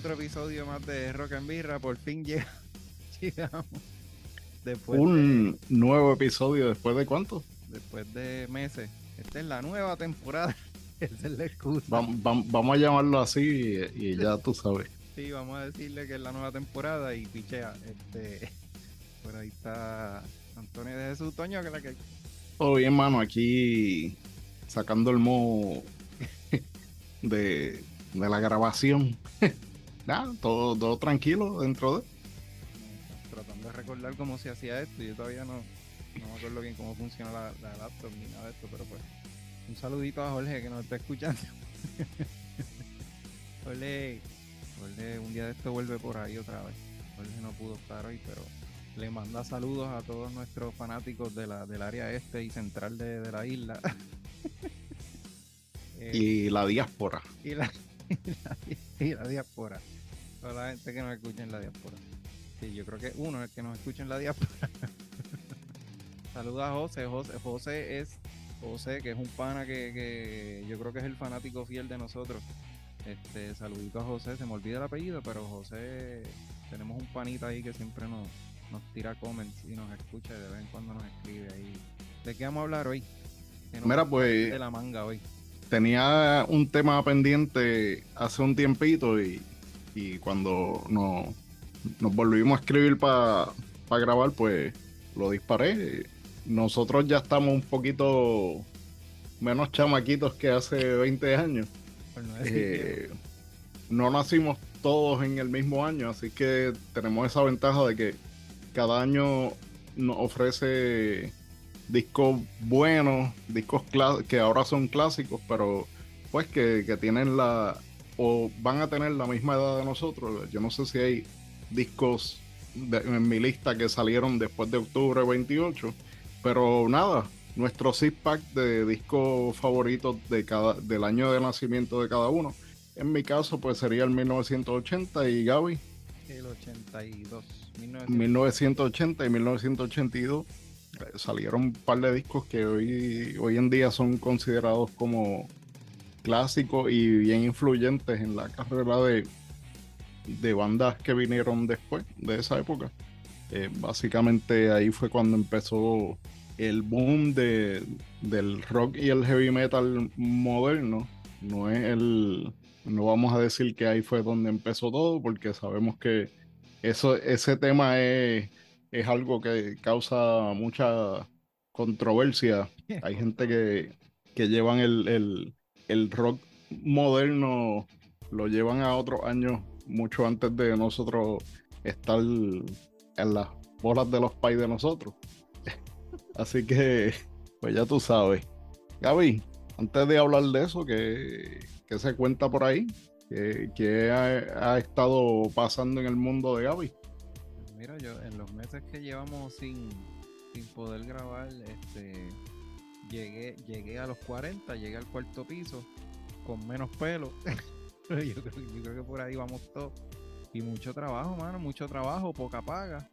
otro episodio más de Rock and Birra. Por fin llegamos. Después Un nuevo episodio después de cuánto? Después de meses. Esta es la nueva temporada. Esa es la excusa. vamos a llamarlo así y, ya tú sabes. Sí, vamos a decirle que es la nueva temporada y pichea. Este, por ahí está Antonio de Jesús Toño, que es la que. Todo bien, mano. Aquí sacando el modo de, la grabación. Nada, todo, todo tranquilo dentro de. Tratando de recordar cómo se hacía esto. Yo todavía no, no me acuerdo bien cómo funciona la, laptop ni nada de esto, pero pues. Un saludito a Jorge que nos está escuchando. Jorge, Jorge, un día de esto vuelve por ahí otra vez. Jorge no pudo estar hoy, pero le manda saludos a todos nuestros fanáticos de la, del área este y central de, de la isla. y la diáspora. Y la, y la, diáspora. Toda la gente que nos escucha en la diáspora. Sí, yo creo que uno es el que nos escucha en la diáspora. Saluda a José. José. José es José, que es un pana que, yo creo que es el fanático fiel de nosotros. Este, saludito a José, se me olvida el apellido, pero José, tenemos un panita ahí que siempre nos, nos tira comments y nos escucha de vez en cuando nos escribe ahí. ¿De qué vamos a hablar hoy? Mira, pues. De la manga hoy tenía un tema pendiente hace un tiempito y, cuando nos, nos volvimos a escribir para grabar, pues lo disparé. Nosotros ya estamos un poquito menos chamaquitos que hace 20 años. Pues eh, no nacimos todos en el mismo año, así que tenemos esa ventaja de que cada año nos ofrece discos buenos, discos que ahora son clásicos, pero pues que, tienen la, o van a tener la misma edad de nosotros. Yo no sé si hay discos en mi lista que salieron después de octubre 28, pero nada, nuestro six pack de discos favoritos de cada, del año de nacimiento de cada uno. En mi caso, pues sería el 1980 y Gaby. El 82. 1980 y 1982 salieron un par de discos que hoy, hoy en día son considerados como clásicos y bien influyentes en la carrera de, de bandas que vinieron después de esa época. Eh, básicamente ahí fue cuando empezó el boom de, del rock y el heavy metal moderno. No es el. No vamos a decir que ahí fue donde empezó todo, porque sabemos que eso, ese tema es es algo que causa mucha controversia. Hay gente que, que llevan el, rock moderno, lo llevan a otros años, mucho antes de nosotros estar en las bolas de los pais de nosotros. Así que, pues ya tú sabes. Gaby, antes de hablar de eso, ¿qué, se cuenta por ahí? ¿Qué, ha, ha, estado pasando en el mundo de Gaby? mira, yo en los meses que llevamos sin, sin poder grabar, este llegué, llegué a los 40, llegué al cuarto piso con menos pelo. yo, creo, que por ahí vamos todos. Y mucho trabajo, mano, mucho trabajo, poca paga,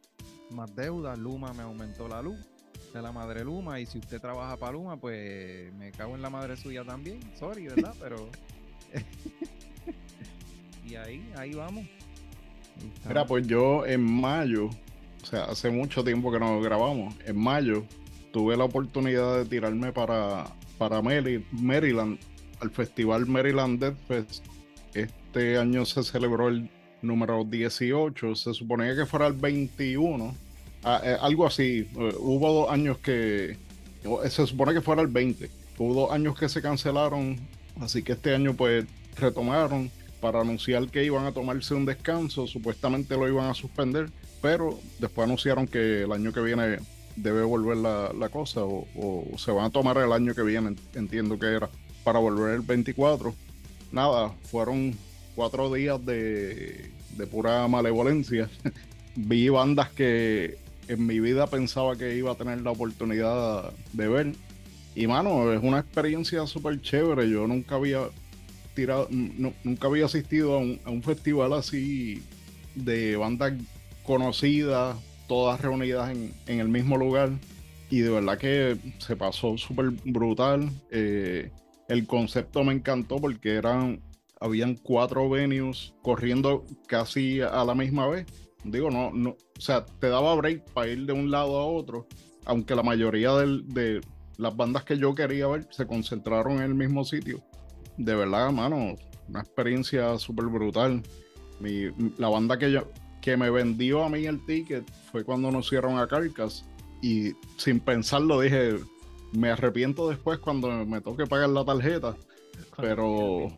más deuda. Luma me aumentó la luz de la madre Luma. Y si usted trabaja para Luma, pues me cago en la madre suya también. Sorry, ¿verdad? Pero. y ahí, ahí vamos. Mira, pues yo en mayo, o sea, hace mucho tiempo que no grabamos, en mayo tuve la oportunidad de tirarme para, para Maryland, al festival Maryland Death Fest. Este año se celebró el número 18, se suponía que fuera el 21, ah, eh, algo así. Eh, hubo dos años que, se supone que fuera el 20, hubo dos años que se cancelaron, así que este año pues retomaron para anunciar que iban a tomarse un descanso, supuestamente lo iban a suspender, pero después anunciaron que el año que viene debe volver la, cosa o, se van a tomar el año que viene, entiendo que era, para volver el 24. Nada, fueron cuatro días de, de pura malevolencia. Vi bandas que en mi vida pensaba que iba a tener la oportunidad de ver. Y mano, es una experiencia súper chévere. Yo nunca había nunca había asistido a un, festival así de bandas conocidas, todas reunidas en, el mismo lugar. Y de verdad que se pasó súper brutal. Eh, el concepto me encantó porque eran habían cuatro venues corriendo casi a la misma vez. Digo, no, no, o sea, te daba break para ir de un lado a otro, aunque la mayoría de las bandas que yo quería ver se concentraron en el mismo sitio. De verdad, mano, una experiencia súper brutal. la banda que, yo, que me vendió a mí el ticket fue cuando nos hicieron a Carcas y sin pensarlo dije, me arrepiento después cuando me toque pagar la tarjeta. Pero,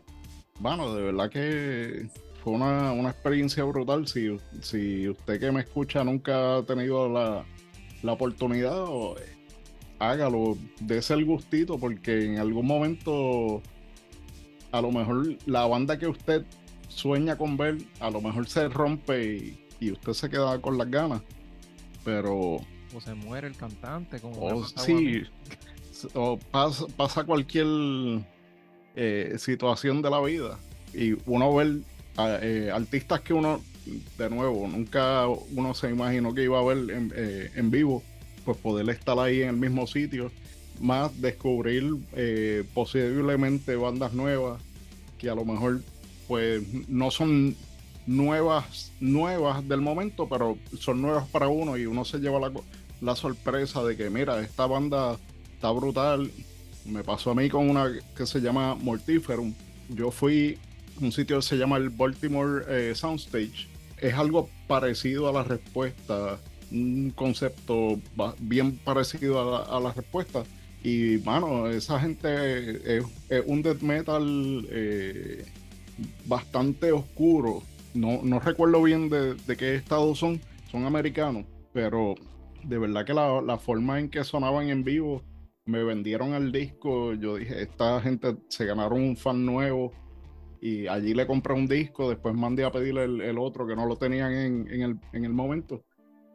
bueno, de verdad que fue una, experiencia brutal. Si, si usted que me escucha nunca ha tenido la, la oportunidad, hágalo, dése el gustito, porque en algún momento, a lo mejor la banda que usted sueña con ver, a lo mejor se rompe y, usted se queda con las ganas. Pero. O se muere el cantante, como. O sí. O pasa, pasa cualquier eh, situación de la vida. Y uno ver eh, artistas que uno, de nuevo, nunca uno se imaginó que iba a ver en, eh, en vivo, pues poder estar ahí en el mismo sitio, más descubrir posiblemente bandas nuevas que a lo mejor pues no son nuevas, nuevas del momento, pero son nuevas para uno y uno se lleva la, la sorpresa de que, mira, esta banda está brutal. Me pasó a mí con una que se llama Mortiferum. Yo fui a un sitio que se llama el Baltimore eh, Soundstage. Es algo parecido a la respuesta, un concepto bien parecido a la, respuesta. Y, mano, esa gente es, un death metal eh, bastante oscuro. No, no recuerdo bien de, qué estado son, son americanos, pero de verdad que la, la forma en que sonaban en vivo me vendieron el disco, yo dije, esta gente se ganaron un fan nuevo y allí le compré un disco, después mandé a pedirle el, otro que no lo tenían en, el, en, el, momento,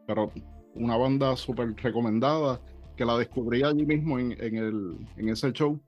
pero una banda súper recomendada que la descubrí allí mismo en, el, en ese show.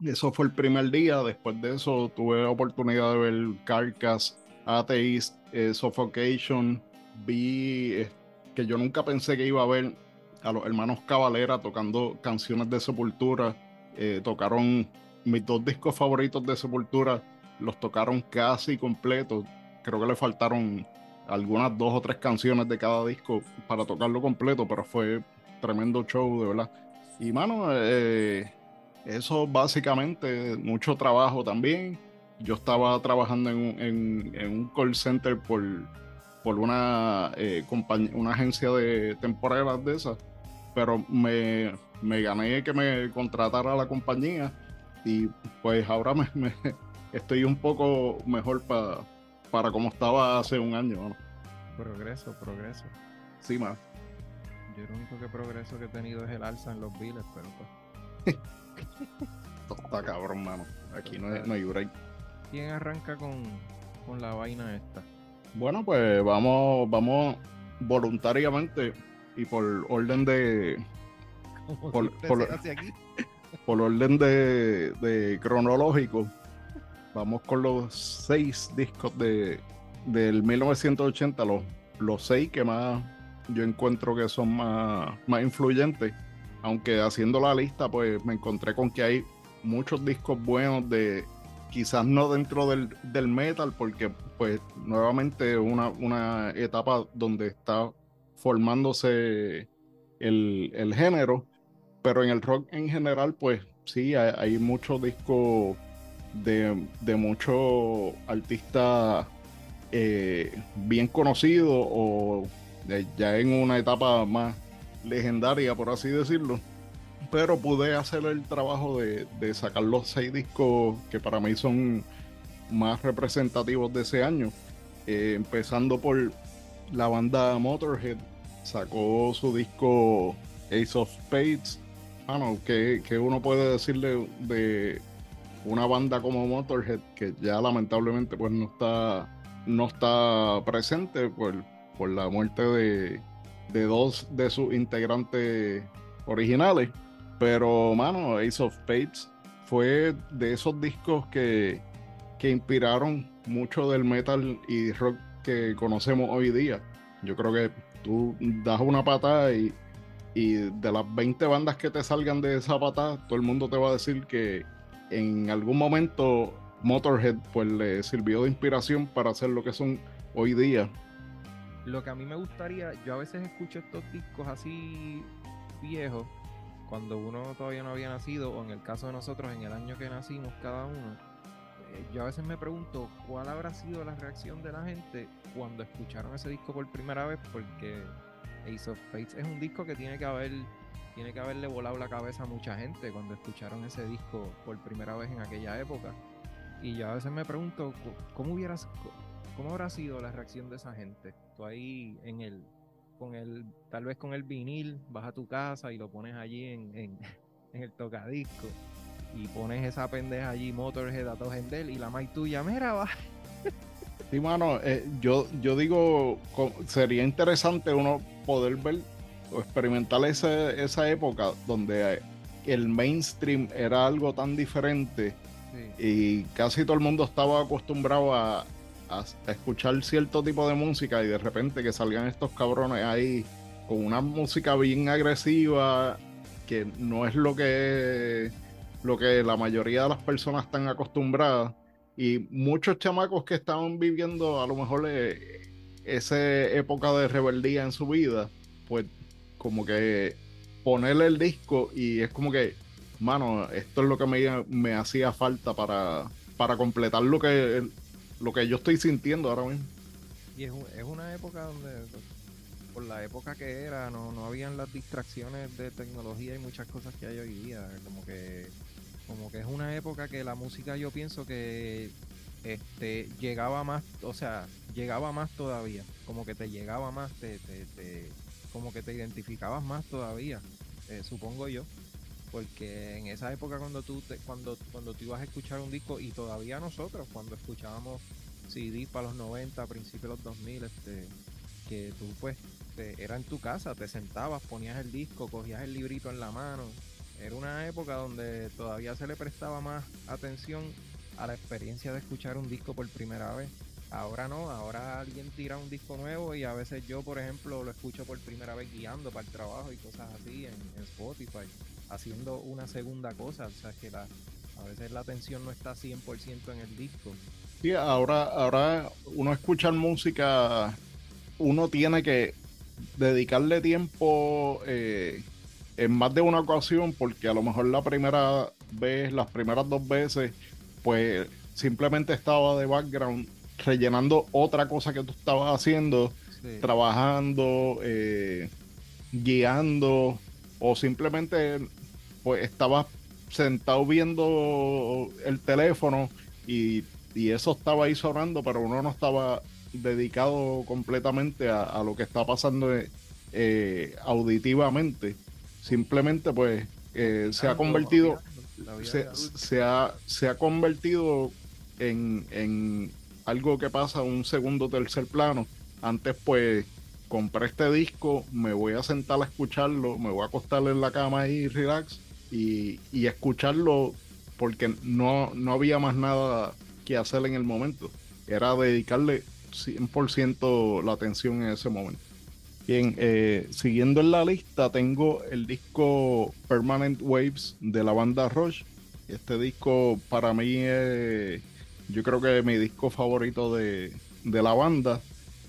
Eso fue el primer día, después de eso tuve la oportunidad de ver Carcass, Atheist, eh, Suffocation, vi eh, que yo nunca pensé que iba a ver a los hermanos Cavalera tocando canciones de Sepultura. Eh, tocaron mis dos discos favoritos de Sepultura, los tocaron casi completos. Creo que le faltaron algunas dos o tres canciones de cada disco para tocarlo completo, pero fue tremendo show, de verdad. Y mano, eh, eso básicamente, mucho trabajo también. Yo estaba trabajando en, un call center por, por una, eh, una agencia de temporadas de esas pero me, gané que me contratara la compañía y pues ahora me, estoy un poco mejor para como estaba hace un año. Progreso, progreso. Sí, más. Yo lo único que progreso que he tenido es el alza en los biles, pero pues. está cabrón, mano. Aquí no hay, no break. ¿Quién arranca con, con la vaina esta? Bueno, pues vamos, vamos voluntariamente y por orden de. Por, por, orden de, de, cronológico, vamos con los seis discos de del 1980, los, los seis que más yo encuentro que son más, más influyentes. Aunque haciendo la lista, pues me encontré con que hay muchos discos buenos de quizás no dentro del, del metal, porque pues nuevamente una, una etapa donde está formándose el, género, pero en el rock en general, pues sí, hay, muchos discos de, de muchos artistas eh, bien conocidos o ya en una etapa más legendaria, por así decirlo. Pero pude hacer el trabajo de, sacar los seis discos que para mí son más representativos de ese año. Eh, empezando por la banda Motorhead sacó su disco Ace of Spades. Bueno, que, uno puede decirle de una banda como Motorhead que ya lamentablemente pues no está no está presente por, por la muerte de, de dos de sus integrantes originales. Pero, mano, Ace of Spades fue de esos discos que, que inspiraron mucho del metal y rock que conocemos hoy día. Yo creo que tú das una patada y, de las 20 bandas que te salgan de esa patada, todo el mundo te va a decir que en algún momento Motorhead pues le sirvió de inspiración para hacer lo que son hoy día. Lo que a mí me gustaría, yo a veces escucho estos discos así viejos, cuando uno todavía no había nacido, o en el caso de nosotros, en el año que nacimos cada uno, eh, yo a veces me pregunto cuál habrá sido la reacción de la gente cuando escucharon ese disco por primera vez, porque Ace of Fates es un disco que tiene que haber tiene que haberle volado la cabeza a mucha gente cuando escucharon ese disco por primera vez en aquella época. Y yo a veces me pregunto cómo hubieras cómo habrá sido la reacción de esa gente. Tú ahí en el con el tal vez con el vinil vas a tu casa y lo pones allí en, en, el tocadisco y pones esa pendeja allí Motorhead a Gendel y la mai tuya, mira, va. Sí, mano, eh, yo, yo digo, sería interesante uno poder ver o experimentar esa época donde el mainstream era algo tan diferente y casi todo el mundo estaba acostumbrado a, escuchar cierto tipo de música y de repente que salgan estos cabrones ahí con una música bien agresiva que no es lo que lo que la mayoría de las personas están acostumbradas. Y muchos chamacos que estaban viviendo a lo mejor eh, esa época de rebeldía en su vida pues como que ponerle el disco y es como que, mano, esto es lo que me, me hacía falta para, para completar lo que, lo que yo estoy sintiendo ahora mismo. Y es, una época donde, por la época que era, no, no habían las distracciones de tecnología y muchas cosas que hay hoy día. Como que, como que es una época que la música yo pienso que este llegaba más, o sea, llegaba más todavía, como que te llegaba más, te, te como que te identificabas más todavía, eh, supongo yo, porque en esa época cuando tú te, cuando cuando tú ibas a escuchar un disco y todavía nosotros cuando escuchábamos CD para los 90, principios de los 2000, este que tú pues era en tu casa, te sentabas, ponías el disco, cogías el librito en la mano. Era una época donde todavía se le prestaba más atención a la experiencia de escuchar un disco por primera vez. Ahora no, ahora alguien tira un disco nuevo y a veces yo, por ejemplo, lo escucho por primera vez guiando para el trabajo y cosas así en, Spotify, haciendo una segunda cosa. O sea, que la, a veces la atención no está 100% en el disco. Sí, ahora, ahora uno escucha música, uno tiene que dedicarle tiempo eh, en más de una ocasión porque a lo mejor la primera vez, las primeras dos veces, pues simplemente estaba de background rellenando otra cosa que tú estabas haciendo, trabajando, eh, guiando, o simplemente pues estabas sentado viendo el teléfono y, eso estaba ahí sonando, pero uno no estaba dedicado completamente a, lo que está pasando eh, auditivamente. Simplemente pues eh, se ha convertido, se, ha, se ha convertido en, en algo que pasa un segundo tercer plano. Antes pues compré este disco, me voy a sentar a escucharlo, me voy a acostar en la cama y relax y, escucharlo porque no, no había más nada que hacer en el momento. Era dedicarle 100% la atención en ese momento. Bien, eh, siguiendo en la lista tengo el disco Permanent Waves de la banda Rush. Este disco para mí es yo creo que mi disco favorito de, la banda.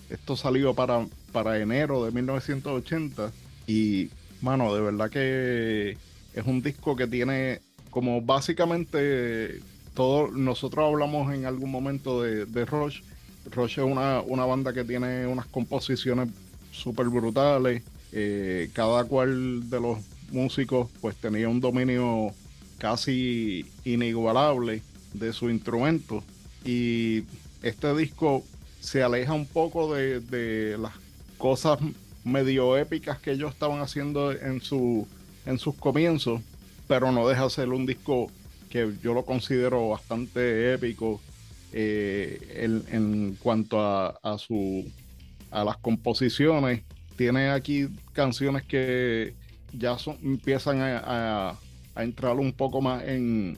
Esto salió para, para enero de 1980 y, mano, de verdad que es un disco que tiene como básicamente todo, nosotros hablamos en algún momento de, de Rush. Rush es una, banda que tiene unas composiciones súper brutales. Eh, cada cual de los músicos pues tenía un dominio casi inigualable de su instrumento. Y este disco se aleja un poco de, las cosas medio épicas que ellos estaban haciendo en, su, en sus comienzos, pero no deja de ser un disco que yo lo considero bastante épico eh, en, cuanto a, su, a las composiciones. Tiene aquí canciones que ya son, empiezan a, a entrar un poco más en,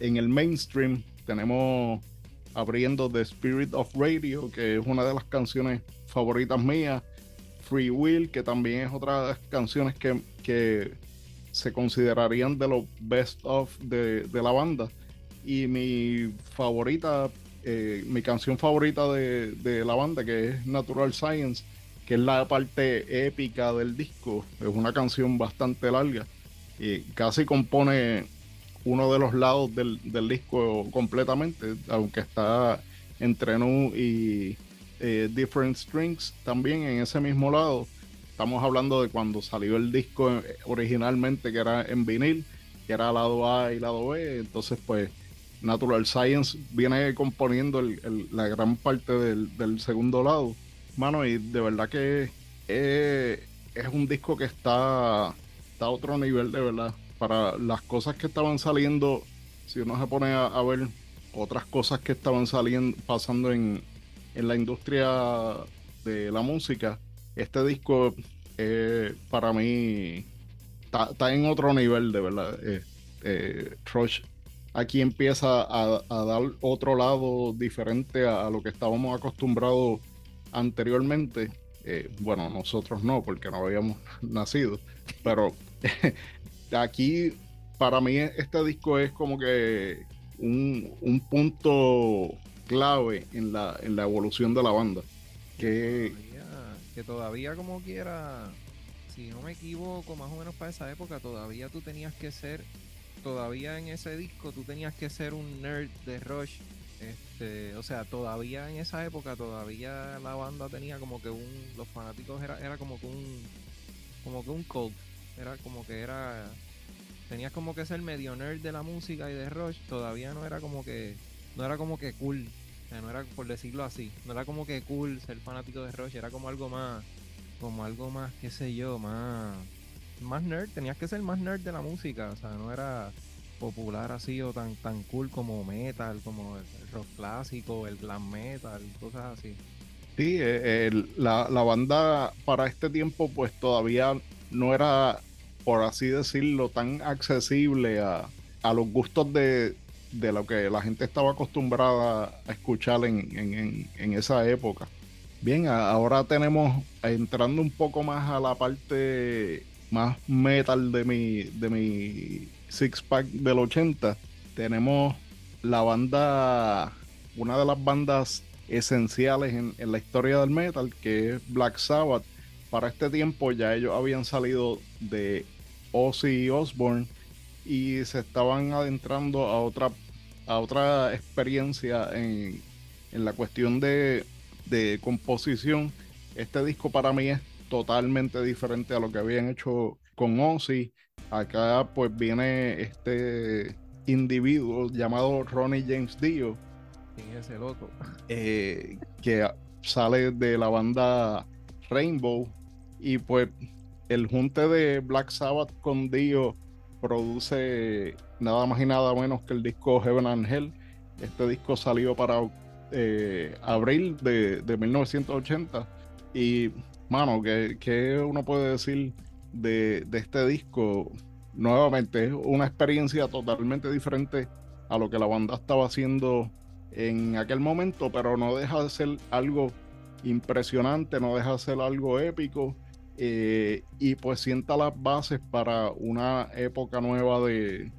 en el mainstream. Tenemos abriendo The Spirit of Radio, que es una de las canciones favoritas mías. Free Will, que también es otra de las canciones que, se considerarían de los best of de, la banda. y mi favorita, eh, mi canción favorita de, de, la banda, que es Natural Science, que es la parte épica del disco. Es una canción bastante larga y casi compone uno de los lados del, del disco completamente, aunque está entre Nu y eh, Different Strings también en ese mismo lado. Estamos hablando de cuando salió el disco eh, originalmente, que era en vinil, que era lado A y lado B. Entonces, pues, Natural Science viene componiendo la gran parte del, segundo lado. Mano, y de verdad que eh, es un disco que está, a otro nivel, de verdad. Para las cosas que estaban saliendo, si uno se pone a, ver otras cosas que estaban saliendo, pasando en, en la industria de la música, este disco eh, para mí está, en otro nivel, de verdad. Eh, eh aquí empieza a, dar otro lado diferente a, lo que estábamos acostumbrados anteriormente. Eh, bueno, nosotros no, porque no habíamos nacido, pero aquí para mí este disco es como que un, un punto clave en la, en la evolución de la banda. Que todavía como quiera, si no me equivoco, más o menos para esa época, todavía tú tenías que ser, todavía en ese disco tú tenías que ser un nerd de Rush. Este, o sea, todavía en esa época, todavía la banda tenía como que un, los fanáticos era, era como que un, como que un cult, era como que era, tenías como que ser medio nerd de la música y de Rush, todavía no era como que, no era como que cool no era por decirlo así, no era como que cool ser fanático de Rush, era como algo más, como algo más, qué sé yo, más, más nerd, tenías que ser más nerd de la música, o sea, no era popular así o tan, tan cool como metal, como el, rock clásico, el glam metal, cosas así. Sí, eh, la, la banda para este tiempo pues todavía no era, por así decirlo, tan accesible a, a los gustos de, de lo que la gente estaba acostumbrada a escuchar en, esa época. Bien, ahora tenemos, entrando un poco más a la parte más metal de mi, de mi six pack del 80, tenemos la banda, una de las bandas esenciales en, en, la historia del metal, que es Black Sabbath. Para este tiempo ya ellos habían salido de Ozzy Osbourne y se estaban adentrando a otra, a otra experiencia en, la cuestión de, composición. Este disco para mí es totalmente diferente a lo que habían hecho con Ozzy. Acá pues viene este individuo llamado Ronnie James Dio. ¿Quién es ese loco? Eh, que sale de la banda Rainbow. Y pues el junte de Black Sabbath con Dio produce nada más y nada menos que el disco Heaven and Hell. Este disco salió para eh, abril de, 1980. Y, mano, ¿qué, uno puede decir de, este disco? Nuevamente, es una experiencia totalmente diferente a lo que la banda estaba haciendo en aquel momento, pero no deja de ser algo impresionante, no deja de ser algo épico eh, y pues sienta las bases para una época nueva de,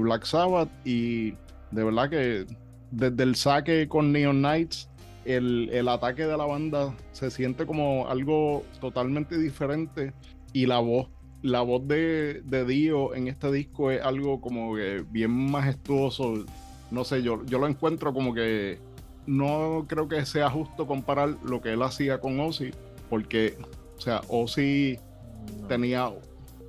Black Sabbath y de verdad que desde el saque con Neon Knights el, ataque de la banda se siente como algo totalmente diferente y la voz la voz de, de Dio en este disco es algo como que bien majestuoso. No sé yo, yo lo encuentro como que no creo que sea justo comparar lo que él hacía con Ozzy porque o sea, Ozzy tenía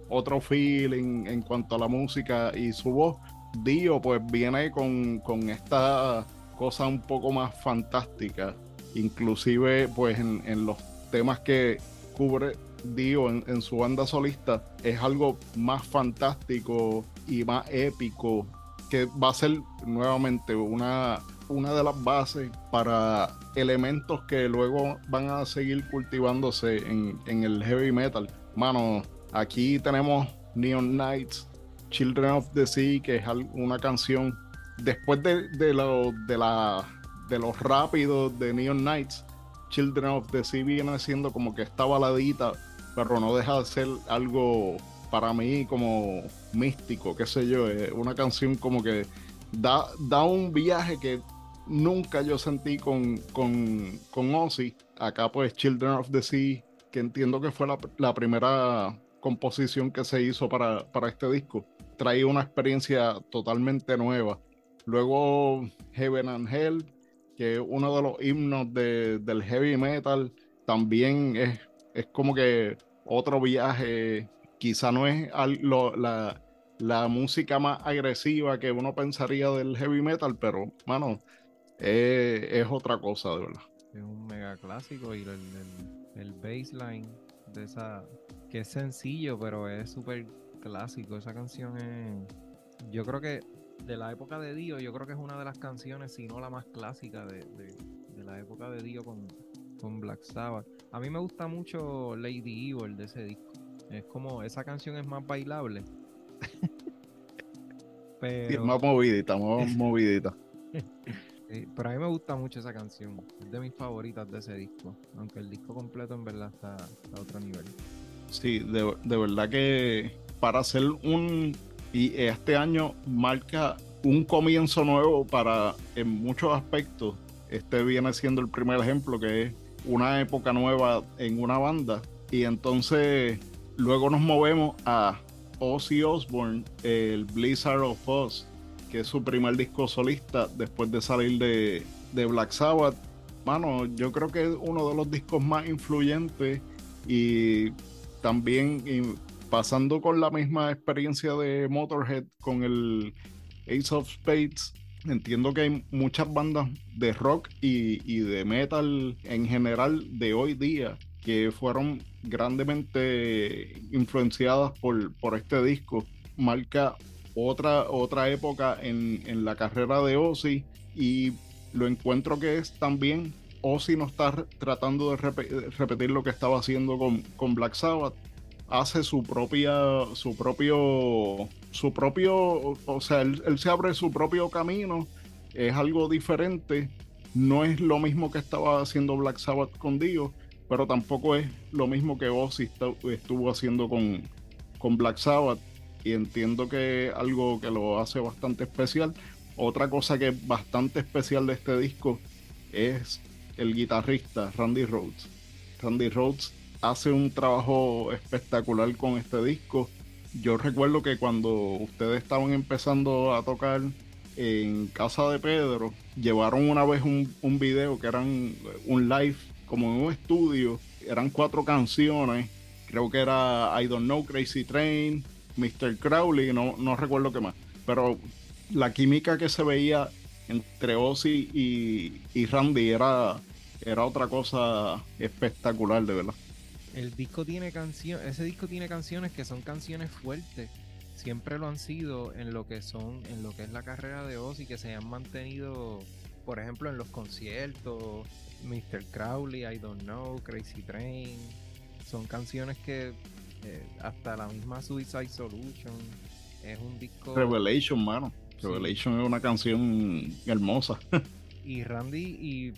otro feeling en cuanto a la música y su voz. Dio pues viene con, esta cosa un poco más fantástica. Inclusive pues en, los temas que cubre Dio en, en, su banda solista es algo más fantástico y más épico que va a ser nuevamente una, una de las bases para elementos que luego van a seguir cultivándose en, el heavy metal. Mano, aquí tenemos Neon Knights, Children of the Sea, que es una canción después de, de, lo, de, la, de los rápidos de Neon Knights. Children of the Sea viene siendo como que esta baladita, pero no deja de ser algo para mí como místico, qué sé yo, es una canción como que da, da un viaje que nunca yo sentí con, con, con Ozzy. Acá pues Children of the Sea, que entiendo que fue la, primera composición que se hizo para, para este disco. Traía una experiencia totalmente nueva. Luego Heaven and Hell, que es uno de los himnos del heavy metal, también es, es como que otro viaje. Quizá no es la, la música más agresiva que uno pensaría del heavy metal, pero, mano, es, otra cosa, de verdad. Es un mega clásico y el, el, baseline de esa, que es sencillo, pero es súper clásico. Esa canción es, yo creo que de la época de Dio, yo creo que es una de las canciones, si no la más clásica de, la época de Dio con, con Black Sabbath. A mí me gusta mucho Lady Evil de ese disco. Es como, esa canción es más bailable pero... más movidita, más movidita. pero a mí me gusta mucho esa canción. Es de mis favoritas de ese disco. Aunque el disco completo en verdad está a otro nivel. Sí, de, de verdad que para hacer un... Y este año marca un comienzo nuevo para, en muchos aspectos, este viene siendo el primer ejemplo que es una época nueva en una banda. Y entonces luego nos movemos a Ozzy Osbourne, el Blizzard of Oz, que es su primer disco solista después de salir de, Black Sabbath. Mano, yo creo que es uno de los discos más influyentes y también pasando con la misma experiencia de Motorhead con el Ace of Spades. Entiendo que hay muchas bandas de rock y, y de metal en general de hoy día que fueron grandemente influenciadas por, por este disco. Marca otra, otra época en, la carrera de Ozzy y lo encuentro que es también Ozzy no está tratando de repetir lo que estaba haciendo con, con, Black Sabbath. Hace su propia, su propio, su propio, o sea, él, él se abre su propio camino. Es algo diferente. No es lo mismo que estaba haciendo Black Sabbath con Dio pero tampoco es lo mismo que Ozzy estuvo haciendo con, con Black Sabbath entiendo que algo que lo hace bastante especial. Otra cosa que es bastante especial de este disco es el guitarrista Randy Rhodes. Randy Rhodes hace un trabajo espectacular con este disco. Yo recuerdo que cuando ustedes estaban empezando a tocar en casa de Pedro, llevaron una vez un, un video que era un live como en un estudio, eran cuatro canciones, creo que era I Don't Know, Crazy Train, Mr. Crowley, no, no recuerdo qué más, pero la química que se veía entre Ozzy y, Randy era, era otra cosa espectacular, de verdad. El disco tiene canciones, ese disco tiene canciones que son canciones fuertes. Siempre lo han sido en lo que son, en lo que es la carrera de Ozzy, que se han mantenido, por ejemplo, en los conciertos, Mr. Crowley, I Don't Know, Crazy Train. Son canciones que eh, hasta la misma Suicide Solution es un disco. Revelation, mano. Revelation es una canción hermosa. y Randy, y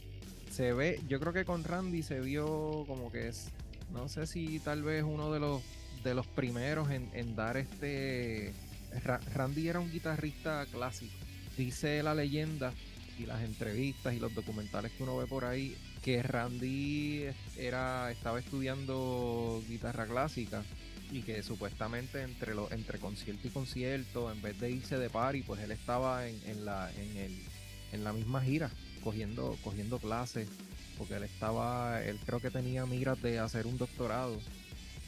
se ve, yo creo que con Randy se vio como que es, no sé si tal vez uno de los de los primeros en, en dar este. Randy era un guitarrista clásico. Dice la leyenda y las entrevistas y los documentales que uno ve por ahí, que Randy era, estaba estudiando guitarra clásica y que supuestamente entre lo, entre concierto y concierto, en vez de irse de party, pues él estaba en, en la, en, el, en la misma gira, cogiendo, cogiendo clases, porque él estaba, él creo que tenía miras de hacer un doctorado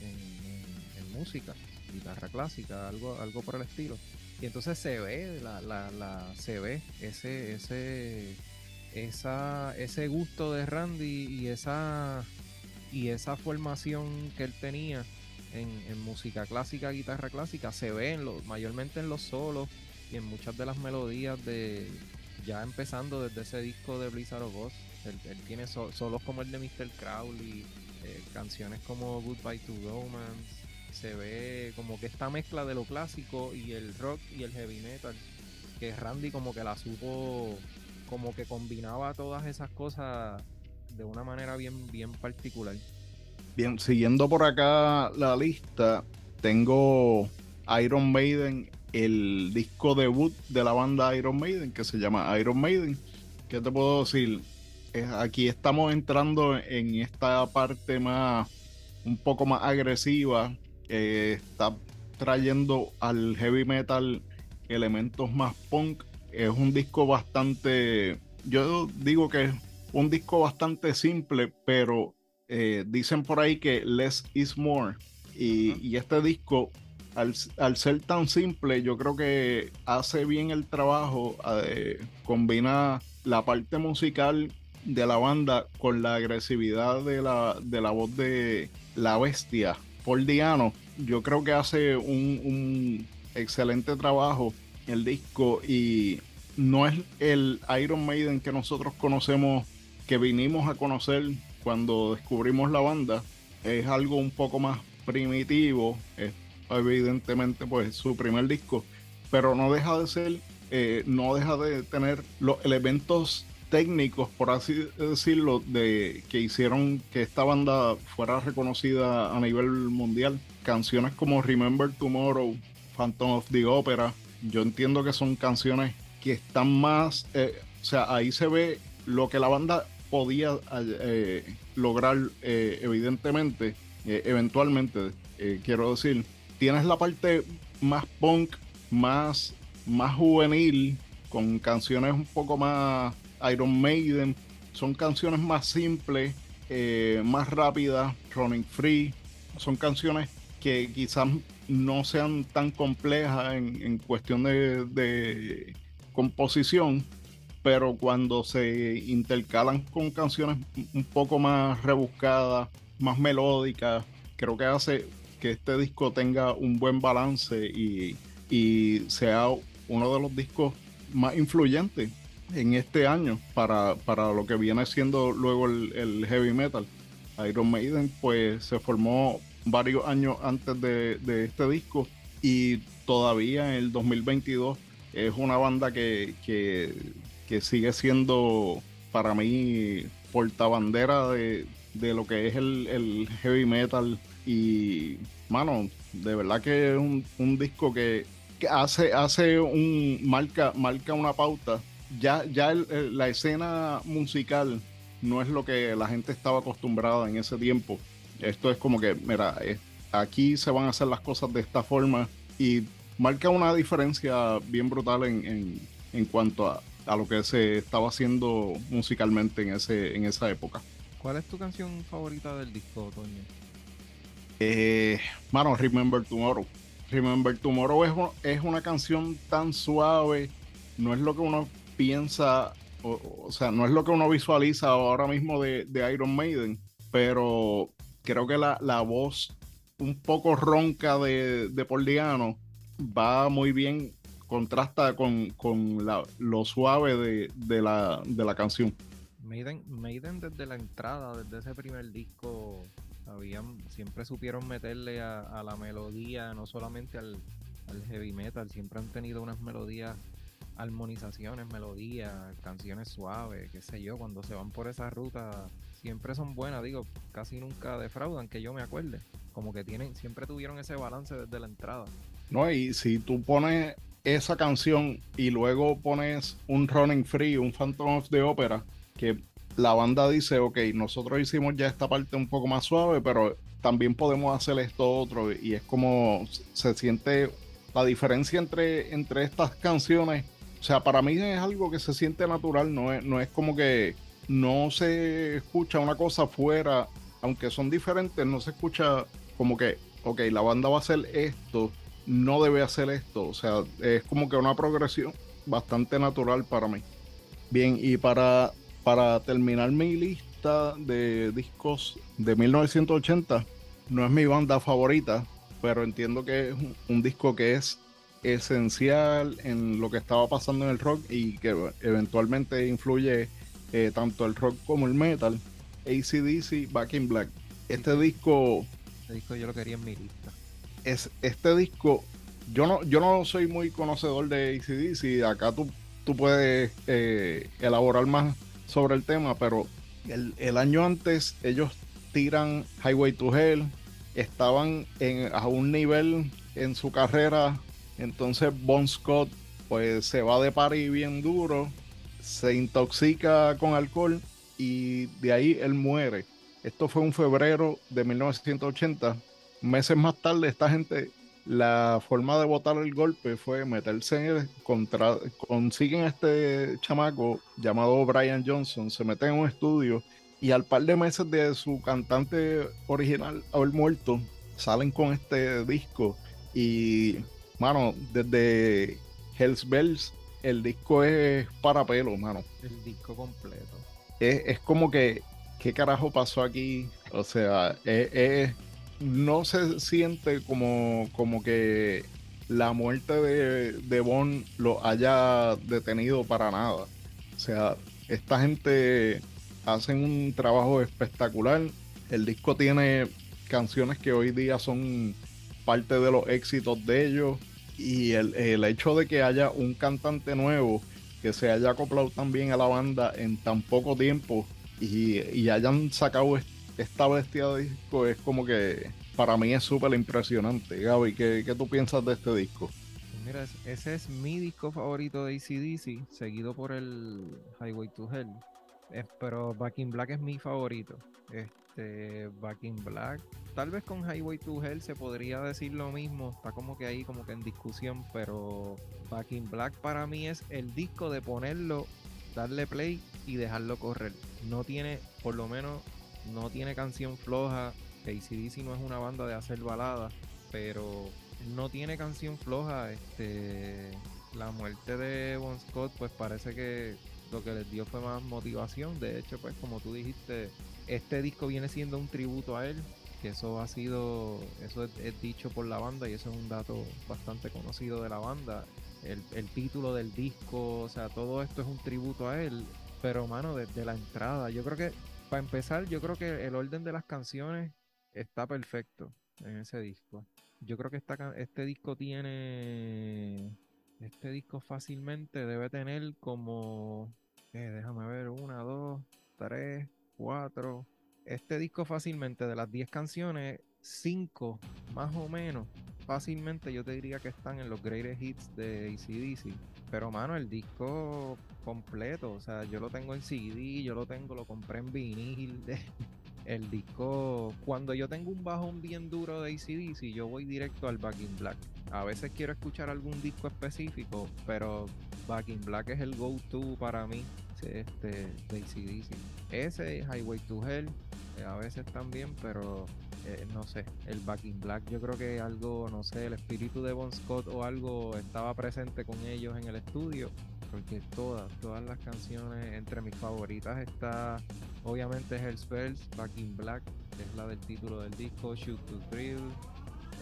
en, en música, guitarra clásica, algo, algo por el estilo. Y entonces se ve, la, la, la, se ve ese, ese, esa, ese gusto de Randy y esa, y esa formación que él tenía en, música clásica, guitarra clásica, se ve en lo, mayormente en los solos y en muchas de las melodías de, ya empezando desde ese disco de Blizzard of. Él, tiene solos como el de Mr. Crowley, eh, canciones como Goodbye to Romance, se ve como que esta mezcla de lo clásico y el rock y el heavy metal, que Randy como que la supo, como que combinaba todas esas cosas de una manera bien, bien particular. Bien, siguiendo por acá la lista, tengo Iron Maiden el disco debut de la banda Iron Maiden, que se llama Iron Maiden. ¿Qué te puedo decir? aquí estamos entrando en esta parte más, un poco más agresiva. está trayendo al heavy metal elementos más punk. Es un disco bastante, yo digo que es un disco bastante simple, pero eh, dicen por ahí que less is more. Y, este disco, al, ser tan simple, yo creo que hace bien el trabajo, eh, combina la parte musical de la banda con la agresividad de la, de la voz de la bestia, Paul Diano. Yo creo que hace un, un excelente trabajo el disco y no es el Iron Maiden que nosotros conocemos, que vinimos a conocer cuando descubrimos la banda. Es algo un poco más primitivo, es evidentemente pues su primer disco, pero no deja de ser, eh, no deja de tener los elementos técnicos, por así decirlo, de que hicieron que esta banda fuera reconocida a nivel mundial. Canciones como Remember Tomorrow, Phantom of the Opera, yo entiendo que son canciones que están más, eh, o sea, ahí se ve lo que la banda podía eh, lograr, eh, evidentemente, eventualmente, quiero decir, tienes la parte más punk, más, más juvenil, con canciones un poco más Iron Maiden. Son canciones más simples, eh, más rápidas, running free. Son canciones que quizás no sean tan complejas en, cuestión de, composición, pero cuando se intercalan con canciones un poco más rebuscadas, más melódicas, creo que hace que este disco tenga un buen balance y, sea uno de los discos más influyentes en este año para, lo que viene siendo luego el, heavy metal. Iron Maiden pues se formó varios años antes de, este disco. Y todavía en el 2022 es una banda que, que, sigue siendo para mí portabandera de, de lo que es el, heavy metal. Y mano, de verdad que es un, disco que, hace, hace un marca, marca una pauta. Ya, ya la escena musical no es lo que la gente estaba acostumbrada en ese tiempo. Esto es como que, mira, eh, aquí se van a hacer las cosas de esta forma y marca una diferencia bien brutal en, en, cuanto a, a, lo que se estaba haciendo musicalmente en, ese, en esa época. ¿Cuál es tu canción favorita del disco, Toño? Eh, mano, Remember Tomorrow. Remember Tomorrow es, es una canción tan suave, no es lo que uno piensa, o, sea, no es lo que uno visualiza ahora mismo de, Iron Maiden, pero creo que la, voz un poco ronca de, de Paul va muy bien, contrasta con, lo suave de, la, de la canción. Maiden, Maiden desde la entrada, desde ese primer disco, habían, siempre supieron meterle a, la melodía, no solamente al, al heavy metal, siempre han tenido unas melodías armonizaciones, melodías, canciones suaves, qué sé yo, cuando se van por esa ruta siempre son buenas, digo, casi nunca defraudan, que yo me acuerde. Como que tienen, siempre tuvieron ese balance desde la entrada. No, y si tú pones esa canción y luego pones un Running Free, un Phantom of the Opera, que la banda dice, ok, nosotros hicimos ya esta parte un poco más suave, pero también podemos hacer esto otro, y es como se siente la diferencia entre, entre estas canciones o sea, para mí es algo que se siente natural, no es, no es como que no se escucha una cosa fuera, aunque son diferentes, no se escucha como que, ok, la banda va a hacer esto, no debe hacer esto. O sea, es como que una progresión bastante natural para mí. Bien, y para, para terminar mi lista de discos de 1980, no es mi banda favorita, pero entiendo que es un disco que es esencial en lo que estaba pasando en el rock y que eventualmente influye eh, tanto el rock como el metal. ACDC Back in Black. Este disco. Este disco yo lo quería en mi lista. Es, este disco. Yo no, yo no soy muy conocedor de ACDC. Acá tú, tú puedes eh, elaborar más sobre el tema, pero el, el, año antes ellos tiran Highway to Hell. Estaban en, a un nivel en su carrera Entonces Bon Scott pues se va de party bien duro, se intoxica con alcohol y de ahí él muere. Esto fue un febrero de 1980. Meses más tarde esta gente la forma de botar el golpe fue meterse contra, consiguen a este chamaco llamado Brian Johnson, se meten en un estudio y al par de meses de su cantante original haber muerto, salen con este disco y, mano, desde Hells Bells, el disco es para pelo, mano. El disco completo. Es, como que, ¿qué carajo pasó aquí? O sea, es no se siente como, como que la muerte de, de Bond lo haya detenido para nada. O sea, esta gente hacen un trabajo espectacular. El disco tiene canciones que hoy día son parte de los éxitos de ellos. Y el, hecho de que haya un cantante nuevo que se haya acoplado también a la banda en tan poco tiempo y, y hayan sacado esta bestia de disco es como que para mí es súper impresionante. Gaby, ¿qué, ¿qué, tú piensas de este disco? Mira, ese es mi disco favorito de ACDC, seguido por el Highway to Hell. pero Back in Black es mi favorito. Este, Back in Black. Tal vez con Highway to Hell se podría decir lo mismo. Está como que ahí, como que en discusión. Pero Back in Black para mí es el disco de ponerlo, darle play y dejarlo correr. No tiene, por lo menos, no tiene canción floja ACDC no es una banda de hacer baladas, pero no tiene canción floja. Este, la muerte de Bon Scott, pues parece que lo que les dio fue más motivación. De hecho, pues como tú dijiste, este disco viene siendo un tributo a él, que eso ha sido, eso es, dicho por la banda y eso es un dato bastante conocido de la banda. El, el, título del disco, o sea, todo esto es un tributo a él. Pero, mano, desde la entrada, yo creo que, para empezar, yo creo que el orden de las canciones está perfecto en ese disco. Yo creo que esta, este disco tiene. Este disco fácilmente debe tener como. Eh, déjame ver, una, dos, tres, cuatro. Este disco fácilmente de las 10 canciones, 5 más o menos, fácilmente yo te diría que están en los greatest hits de ACDC. Pero mano, el disco completo, o sea, yo lo tengo en CD, yo lo tengo, lo compré en vinil. El disco, cuando yo tengo un bajón bien duro de ACDC, yo voy directo al Back in Black. A veces quiero escuchar algún disco específico, pero Back in Black es el go-to para mí este, ACDC. Ese, Highway to Hell, eh, a veces también, pero eh, no sé, el Back in Black yo creo que algo, no sé, el espíritu de Bon Scott o algo estaba presente con ellos en el estudio porque todas, todas las canciones, entre mis favoritas está obviamente Hell's Bells, Back in Black, que es la del título del disco, Shoot to Thrill.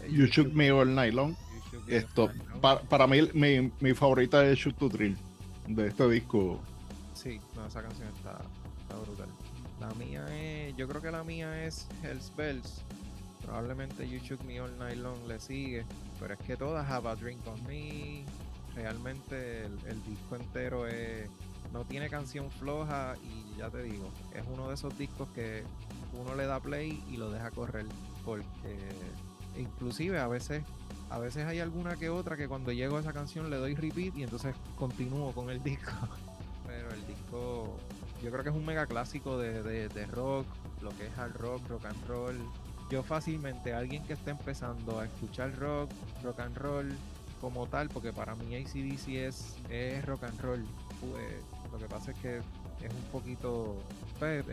Eh, you, Shoot Me All Night Long. Esto, para, mí mi, mi, favorita es Shoot to Thrill de este disco. Sí, no, esa canción está, brutal. La mía es, yo creo que la mía es Hell's Bells. Probablemente You Shoot Me All Night Long le sigue, pero es que todas Have a Drink on Me, realmente el, disco entero es, no tiene canción floja y ya te digo, es uno de esos discos que uno le da play y lo deja correr porque inclusive a veces a veces hay alguna que otra que cuando llego a esa canción le doy repeat y entonces continúo con el disco pero el disco yo creo que es un mega clásico de, de rock lo que es hard rock rock and roll yo fácilmente alguien que esté empezando a escuchar rock rock and roll como tal, porque para mí ACDC es, es rock and roll. Pues, lo que pasa es que es un poquito. Pues,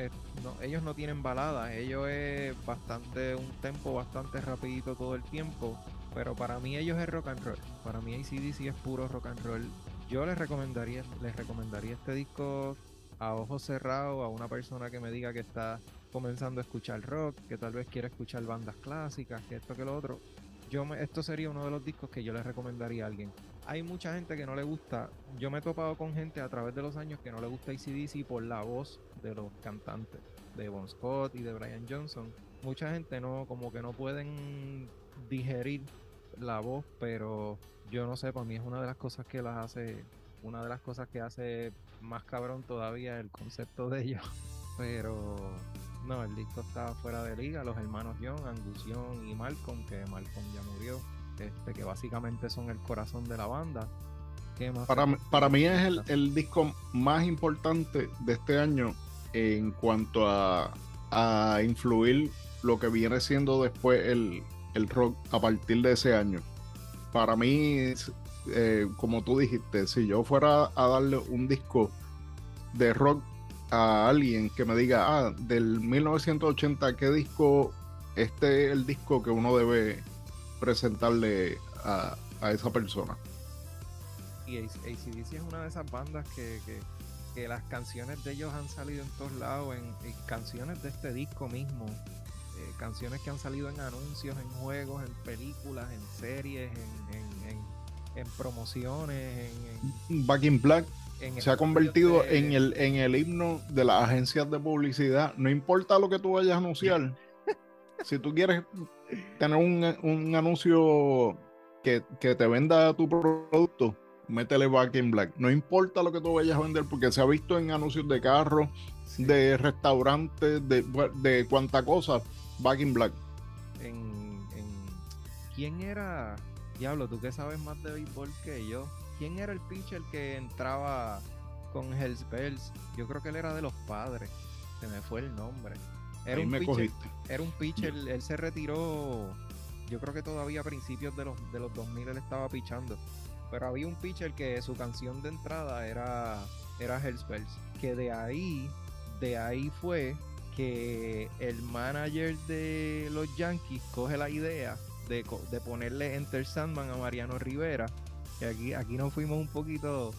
ellos no tienen baladas, ellos es bastante, un tempo bastante rapidito todo el tiempo. Pero para mí ellos es rock and roll. Para mí ACDC es puro rock and roll. Yo les recomendaría, les recomendaría este disco a ojos cerrados a una persona que me diga que está comenzando a escuchar rock, que tal vez quiera escuchar bandas clásicas, que esto que lo otro yo esto sería uno de los discos que yo le recomendaría a alguien. Hay mucha gente que no le gusta, yo me he topado con gente a través de los años que no le gusta ACDC por la voz de los cantantes, de Bon Scott y de Brian Johnson. Mucha gente no, como que no pueden digerir la voz, pero yo no sé, para mí es una de las cosas que las hace, una de las cosas que hace más cabrón todavía el concepto de ellos. Pero no, el disco está fuera de liga. Los hermanos John, Angus Young y Malcolm, que Malcolm ya murió. este, que básicamente son el corazón de la banda. para, para mí es el, el, disco más importante de este año en cuanto a, a influir lo que viene siendo después el, el rock a partir de ese año. Para mí, eh, como tú dijiste, si yo fuera a darle un disco de rock a alguien que me diga, ah, del 1980, ¿qué disco? Este es el disco que uno debe presentarle a, esa persona. Y ACDC es una de esas bandas que, las canciones de ellos han salido en todos lados, en, canciones de este disco mismo, eh, canciones que han salido en anuncios, en juegos, en películas, en series, en, en, promociones, en, Back in Black se ha convertido en, el, en el himno de las agencias de publicidad. No importa lo que tú vayas a anunciar. si tú quieres tener un, anuncio que, te venda tu producto, métele Back in Black. No importa lo que tú vayas a vender, porque se ha visto en anuncios de carros, de restaurantes, de, de cuanta cosa, Back in Black. En, ¿Quién era? Diablo, tú que sabes más de béisbol que yo. ¿Quién era el pitcher que entraba con Hells Bells? Yo creo que él era de los padres. Se me fue el nombre. Era un me pitcher, cogiste. Era un pitcher, él se retiró. Yo creo que todavía a principios de los, de los 2000 él estaba pichando. Pero había un pitcher que su canción de entrada era, era Hells Bells. Que de ahí, de ahí fue que el manager de los Yankees coge la idea de, de ponerle Enter Sandman a Mariano Rivera aquí, aquí nos fuimos un poquito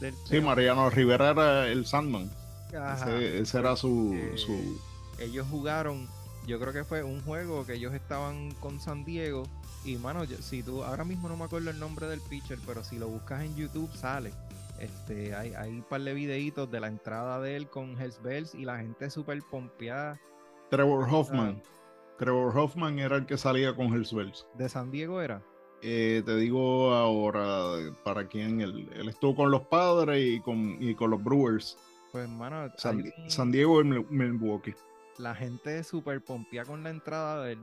del. Sí, Mariano Rivera era el Sandman. Ese, era su, Ellos jugaron, yo creo que fue un juego que ellos estaban con San Diego. Y mano, si tú, ahora mismo no me acuerdo el nombre del pitcher, pero si lo buscas en YouTube sale. Este, hay, hay un par de videitos de la entrada de él con Hells Bells y la gente súper pompeada. Trevor Hoffman. Ah. Trevor Hoffman era el que salía con Hells Bells. ¿De San Diego era? Eh, te digo ahora para quién él, estuvo con los padres y con, y con los Brewers. Pues hermano, San, Diego y Milwaukee. La gente súper pompía con la entrada de él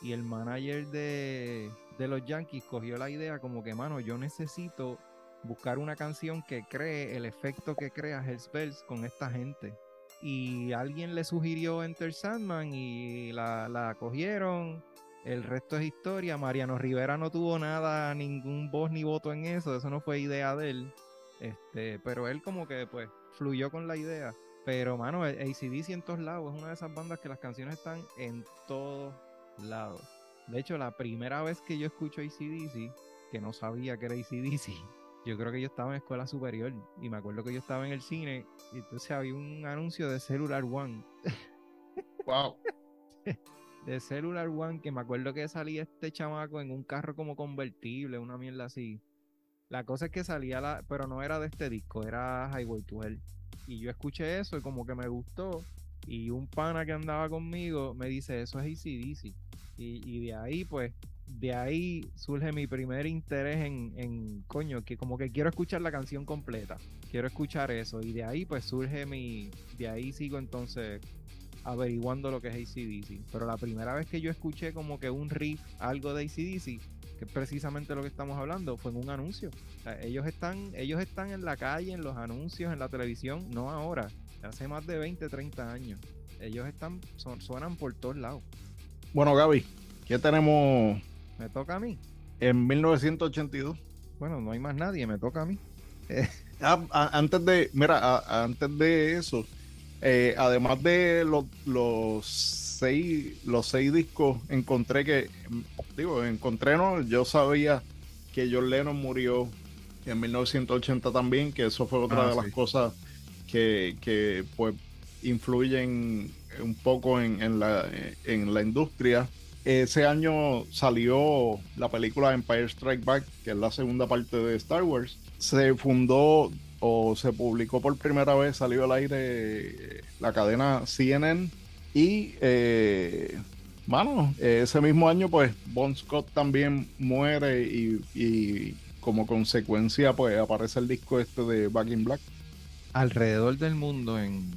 y el manager de, de los Yankees cogió la idea como que, mano, yo necesito buscar una canción que cree el efecto que crea Bells con esta gente. Y alguien le sugirió Enter Sandman y la, la cogieron el resto es historia. Mariano Rivera no tuvo nada, ningún voz ni voto en eso. Eso no fue idea de él. Este, pero él como que pues fluyó con la idea. Pero mano, ACDC en todos lados es una de esas bandas que las canciones están en todos lados. De hecho, la primera vez que yo escucho ACDC, que no sabía que era ACDC, yo creo que yo estaba en escuela superior y me acuerdo que yo estaba en el cine y entonces había un anuncio de Cellular One. Wow. de Cellular One, que me acuerdo que salía este chamaco en un carro como convertible, una mierda así. La cosa es que salía la, pero no era de este disco, era Highway to Hell. Y yo escuché eso y como que me gustó. Y un pana que andaba conmigo me dice, eso es ACDC. Y, y de ahí, pues, de ahí surge mi primer interés en, en, coño, que como que quiero escuchar la canción completa. Quiero escuchar eso. Y de ahí, pues, surge mi, de ahí sigo entonces averiguando lo que es ACDC. Pero la primera vez que yo escuché como que un riff, algo de ACDC, que es precisamente lo que estamos hablando, fue en un anuncio. ellos, están, ellos están en la calle, en los anuncios, en la televisión, no ahora, hace más de 20, 30 años. Ellos están, son, suenan por todos lados. Bueno, Gaby, ¿qué tenemos? Me toca a mí. En 1982. Bueno, no hay más nadie, me toca a mí. Ah, antes de, mira, antes de eso, eh, además de los, los seis los seis discos, encontré que, digo, encontré, no, yo sabía que John Lennon murió en 1980 también, que eso fue otra ah, de las cosas que, que, pues influyen un poco en, en, la, en la industria. Ese año salió la película Empire Strike Back, que es la segunda parte de Star Wars. Se fundó o se publicó por primera vez, salió al aire eh, la cadena CNN y, eh, bueno, ese mismo año pues Bon Scott también muere y, como consecuencia pues aparece el disco este de Back in Black. Alrededor del mundo en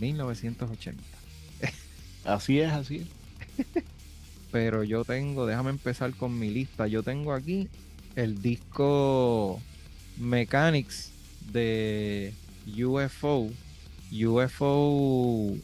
1980. así es, así es. pero yo tengo, déjame empezar con mi lista. Yo tengo aquí el disco Mechanics de UFO. UFO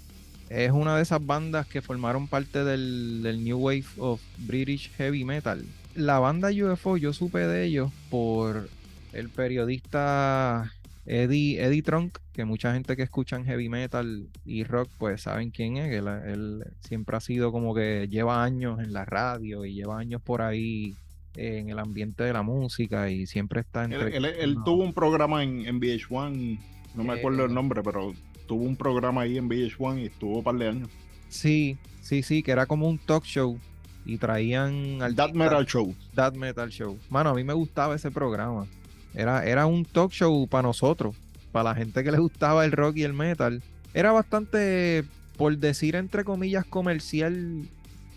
es una de esas bandas que formaron parte del, New Wave of British Heavy Metal. La banda UFO, yo supe de ellos por el periodista Eddie, Eddie Trunk, que mucha gente que escuchan heavy metal y rock, pues saben quién es. Él, él siempre ha sido como que lleva años en la radio y lleva años por ahí en el ambiente de la música y siempre está entre... Él, tuvo un programa en, en VH1, no me acuerdo el eh, nombre, pero tuvo un programa ahí en VH1 y estuvo un par de años. Sí, sí, sí, que era como un talk show y traían al That Metal Show. That Metal Show. Mano, a mí me gustaba ese programa. Era, era un talk show para nosotros, para la gente que le gustaba el rock y el metal. Era bastante, por decir entre comillas, comercial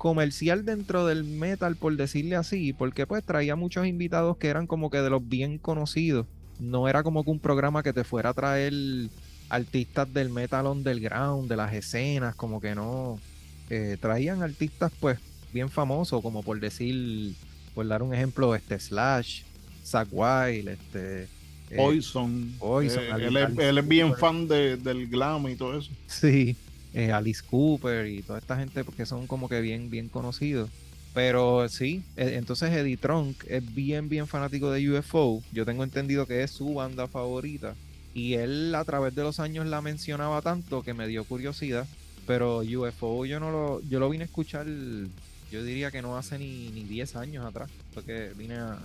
comercial dentro del metal, por decirle así, porque pues traía muchos invitados que eran como que de los bien conocidos. No era como que un programa que te fuera a traer artistas del metal underground, de las escenas, como que no. Eh, traían artistas pues bien famosos, como por decir, por dar un ejemplo, este Slash, Zack Wild, este. Eh, Poison. Poison eh, él, es, bien fan del glam y todo eso. Sí, Alice Cooper y toda esta gente porque son como que bien, bien conocidos. Pero sí, entonces Eddie Trunk es bien, bien fanático de UFO. Yo tengo entendido que es su banda favorita. Y él a través de los años la mencionaba tanto que me dio curiosidad. Pero UFO yo no lo, yo lo vine a escuchar, yo diría que no hace ni, ni 10 años atrás. Porque vine a,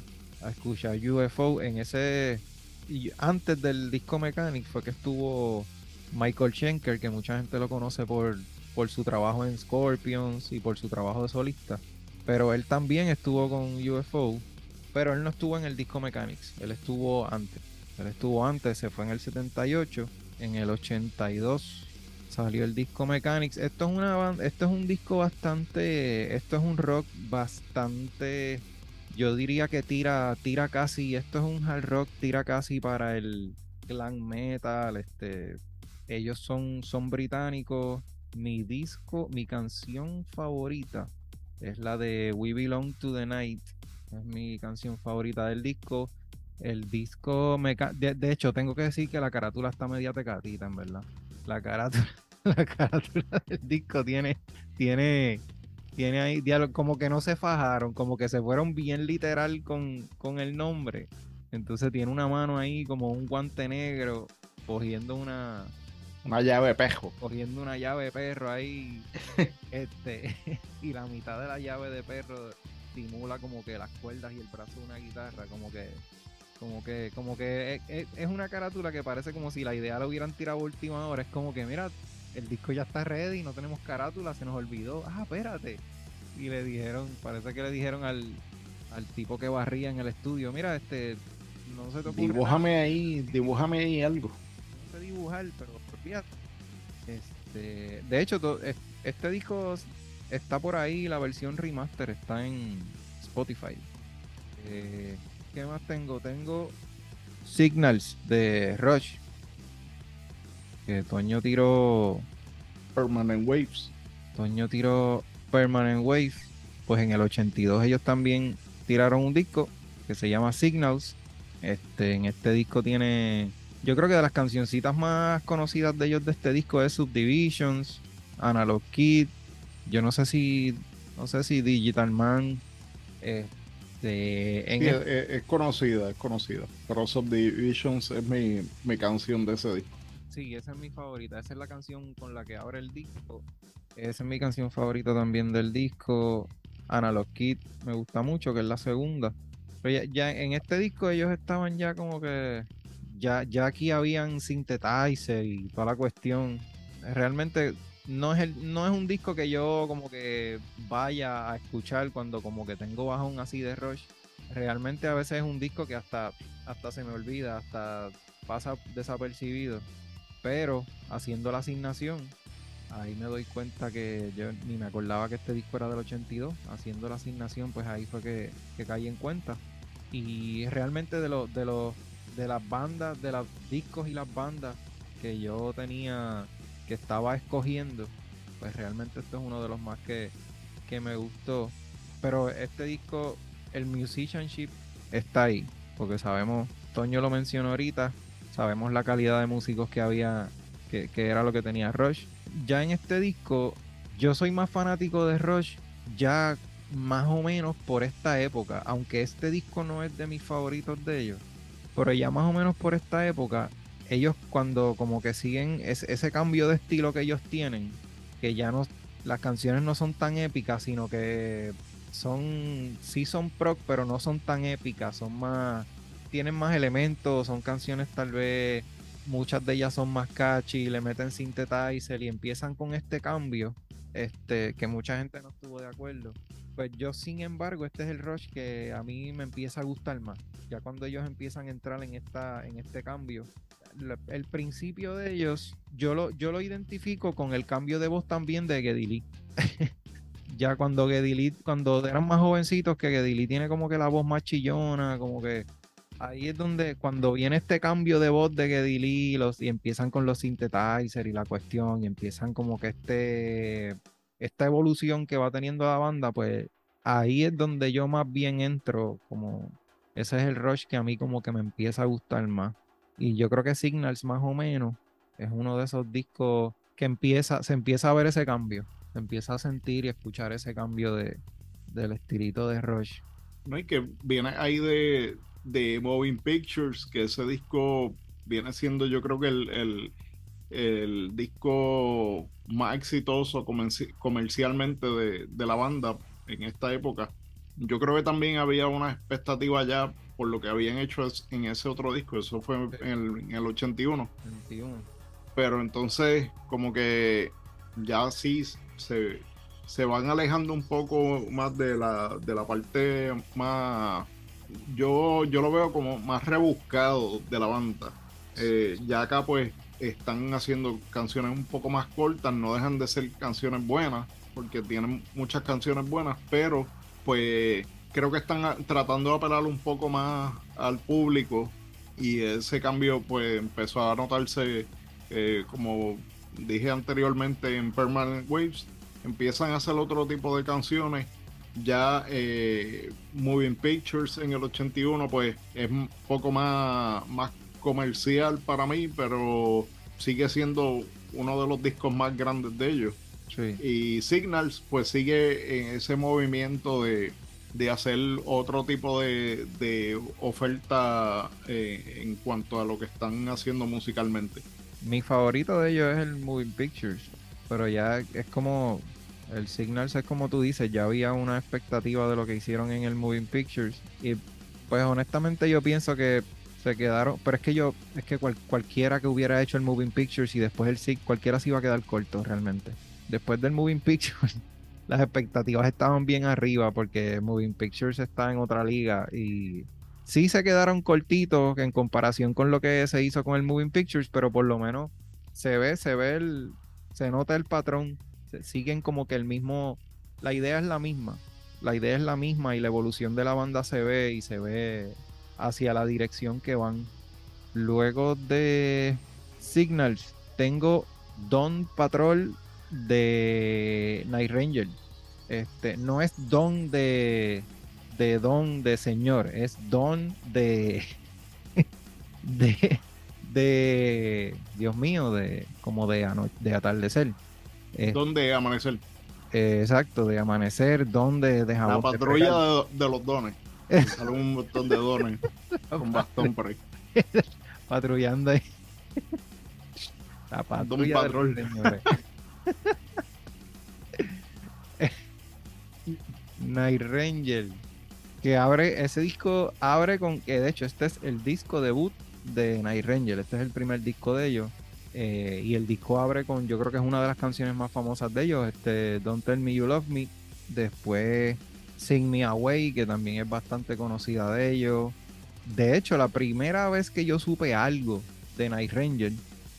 escuchar UFO en ese... Y antes del disco Mechanic fue que estuvo Michael Schenker, que mucha gente lo conoce por, por su trabajo en Scorpions y por su trabajo de solista. Pero él también estuvo con UFO, pero él no estuvo en el disco Mechanics, él estuvo antes. Él estuvo antes, se fue en el 78. En el 82 salió el disco Mechanics. Esto es una esto es un disco bastante, esto es un rock bastante, yo diría que tira, tira casi, esto es un hard rock, tira casi para el glam metal, este, ellos son, son británicos. Mi disco, mi canción favorita es la de We Belong to the Night. Es mi canción favorita del disco. El disco, me de, de, hecho, tengo que decir que la carátula está media tecatita, en verdad. La carátula, la carátula del disco tiene, tiene, tiene ahí como que no se fajaron, como que se fueron bien literal con, con el nombre. Entonces tiene una mano ahí como un guante negro cogiendo una, una llave de perro. Cogiendo una llave de perro ahí. este, y la mitad de la llave de perro simula como que las cuerdas y el brazo de una guitarra. Como que como que, como que es, una carátula que parece como si la idea la hubieran tirado a última hora. Es como que, mira, el disco ya está ready, no tenemos carátula, se nos olvidó. Ah, espérate. Y le dijeron, parece que le dijeron al, al tipo que barría en el estudio, mira, este, no se te ocurre Dibújame ahí, dibújame ahí algo. No sé dibujar, pero fíjate. Este, de hecho, este disco está por ahí, la versión remaster está en Spotify. Eh, ¿Qué más tengo? Tengo Signals de Rush. Que Toño tiró. Permanent Waves. Toño tiró Permanent Waves. Pues en el 82 ellos también tiraron un disco que se llama Signals. Este, en este disco tiene. Yo creo que de las cancioncitas más conocidas de ellos de este disco es Subdivisions, Analog Kid. Yo no sé si. No sé si Digital Man. Este, es, conocida, es conocida. Pero Subdivisions es mi, mi canción de ese disco. Sí, esa es mi favorita. Esa es la canción con la que abre el disco. Esa es mi canción favorita también del disco. Analog Kid me gusta mucho, que es la segunda. Pero ya, en este disco ellos estaban ya como que. Ya, ya aquí habían synthesizer y toda la cuestión. Realmente no es, el, no es un disco que yo como que vaya a escuchar cuando como que tengo bajón así de Rush. Realmente a veces es un disco que hasta, hasta se me olvida, hasta pasa desapercibido. Pero haciendo la asignación, ahí me doy cuenta que yo ni me acordaba que este disco era del 82. Haciendo la asignación, pues ahí fue que, que caí en cuenta. Y realmente de los de los de las bandas, de los discos y las bandas que yo tenía que estaba escogiendo, pues realmente esto es uno de los más que, que me gustó. Pero este disco, el musicianship está ahí. Porque sabemos, Toño lo mencionó ahorita, sabemos la calidad de músicos que había, que, era lo que tenía Rush. Ya en este disco, yo soy más fanático de Rush ya más o menos por esta época, aunque este disco no es de mis favoritos de ellos, pero ya más o menos por esta época, ellos cuando como que siguen ese, cambio de estilo que ellos tienen, que ya no, las canciones no son tan épicas, sino que son, sí son proc, pero no son tan épicas, son más, tienen más elementos, son canciones tal vez, muchas de ellas son más catchy, le meten synthesizer y empiezan con este cambio, este, que mucha gente no estuvo de acuerdo. Pues yo, sin embargo, este es el rush que a mí me empieza a gustar más. Ya cuando ellos empiezan a entrar en esta, en este cambio. El principio de ellos, yo lo, yo lo identifico con el cambio de voz también de Geddy ya cuando Geddy cuando eran más jovencitos, que Geddy tiene como que la voz más chillona, como que ahí es donde cuando viene este cambio de voz de Geddy los, y empiezan con los synthesizers y la cuestión, y empiezan como que este esta evolución que va teniendo la banda, pues ahí es donde yo más bien entro, como ese es el rush que a mí como que me empieza a gustar más. Y yo creo que Signals más o menos es uno de esos discos que empieza, se empieza a ver ese cambio, se empieza a sentir y escuchar ese cambio de, del estilito de Rush. No, y que viene ahí de, de Moving Pictures, que ese disco viene siendo yo creo que el el disco más exitoso comercialmente de, la banda en esta época. Yo creo que también había una expectativa ya por lo que habían hecho en ese otro disco, eso fue en el, 81. Pero entonces como que ya sí se, se van alejando un poco más de la, de la parte más... Yo, yo lo veo como más rebuscado de la banda. Eh, ya acá pues están haciendo canciones un poco más cortas, no dejan de ser canciones buenas, porque tienen muchas canciones buenas, pero pues creo que están tratando de apelar un poco más al público y ese cambio pues empezó a notarse eh, como dije anteriormente en Permanent Waves empiezan a hacer otro tipo de canciones ya eh, Moving Pictures en el 81 pues es un poco más, más comercial para mí, pero sigue siendo uno de los discos más grandes de ellos. Y Signals pues sigue en ese movimiento de, hacer otro tipo de, oferta eh, en cuanto a lo que están haciendo musicalmente. Mi favorito de ellos es el Moving Pictures, pero ya es como el Signals es como tú dices, ya había una expectativa de lo que hicieron en el Moving Pictures y pues honestamente yo pienso que se quedaron, pero es que yo, es que cualquiera que hubiera hecho el Moving Pictures y después el SIG, cualquiera se iba a quedar corto realmente. Después del Moving Pictures, las expectativas estaban bien arriba porque Moving Pictures está en otra liga y sí se quedaron cortitos en comparación con lo que se hizo con el Moving Pictures, pero por lo menos se ve, se ve el, se nota el patrón, siguen como que el mismo, la idea es la misma, la idea es la misma y la evolución de la banda se ve y se ve hacia la dirección que van. Luego de Signals, tengo Don Patrol de Night Ranger. Este, no es Don de, de Don de Señor, es Don de, de, Dios mío, de como de, de atardecer. Don de amanecer. exacto, de amanecer, don de, de La patrulla de, los dones. Sale un montón de dones con bastón por ahí. Patrullando ahí. La patrulla de rol, señores. Night Ranger. Que abre, ese disco abre con, que de hecho este es el disco debut de Night Ranger. Este es el primer disco de ellos. Eh, y el disco abre con, yo creo que es una de las canciones más famosas de ellos, este Don't Tell Me You Love Me. Después Sing Me Away, que también es bastante conocida de ellos. De hecho, la primera vez que yo supe algo de Night Ranger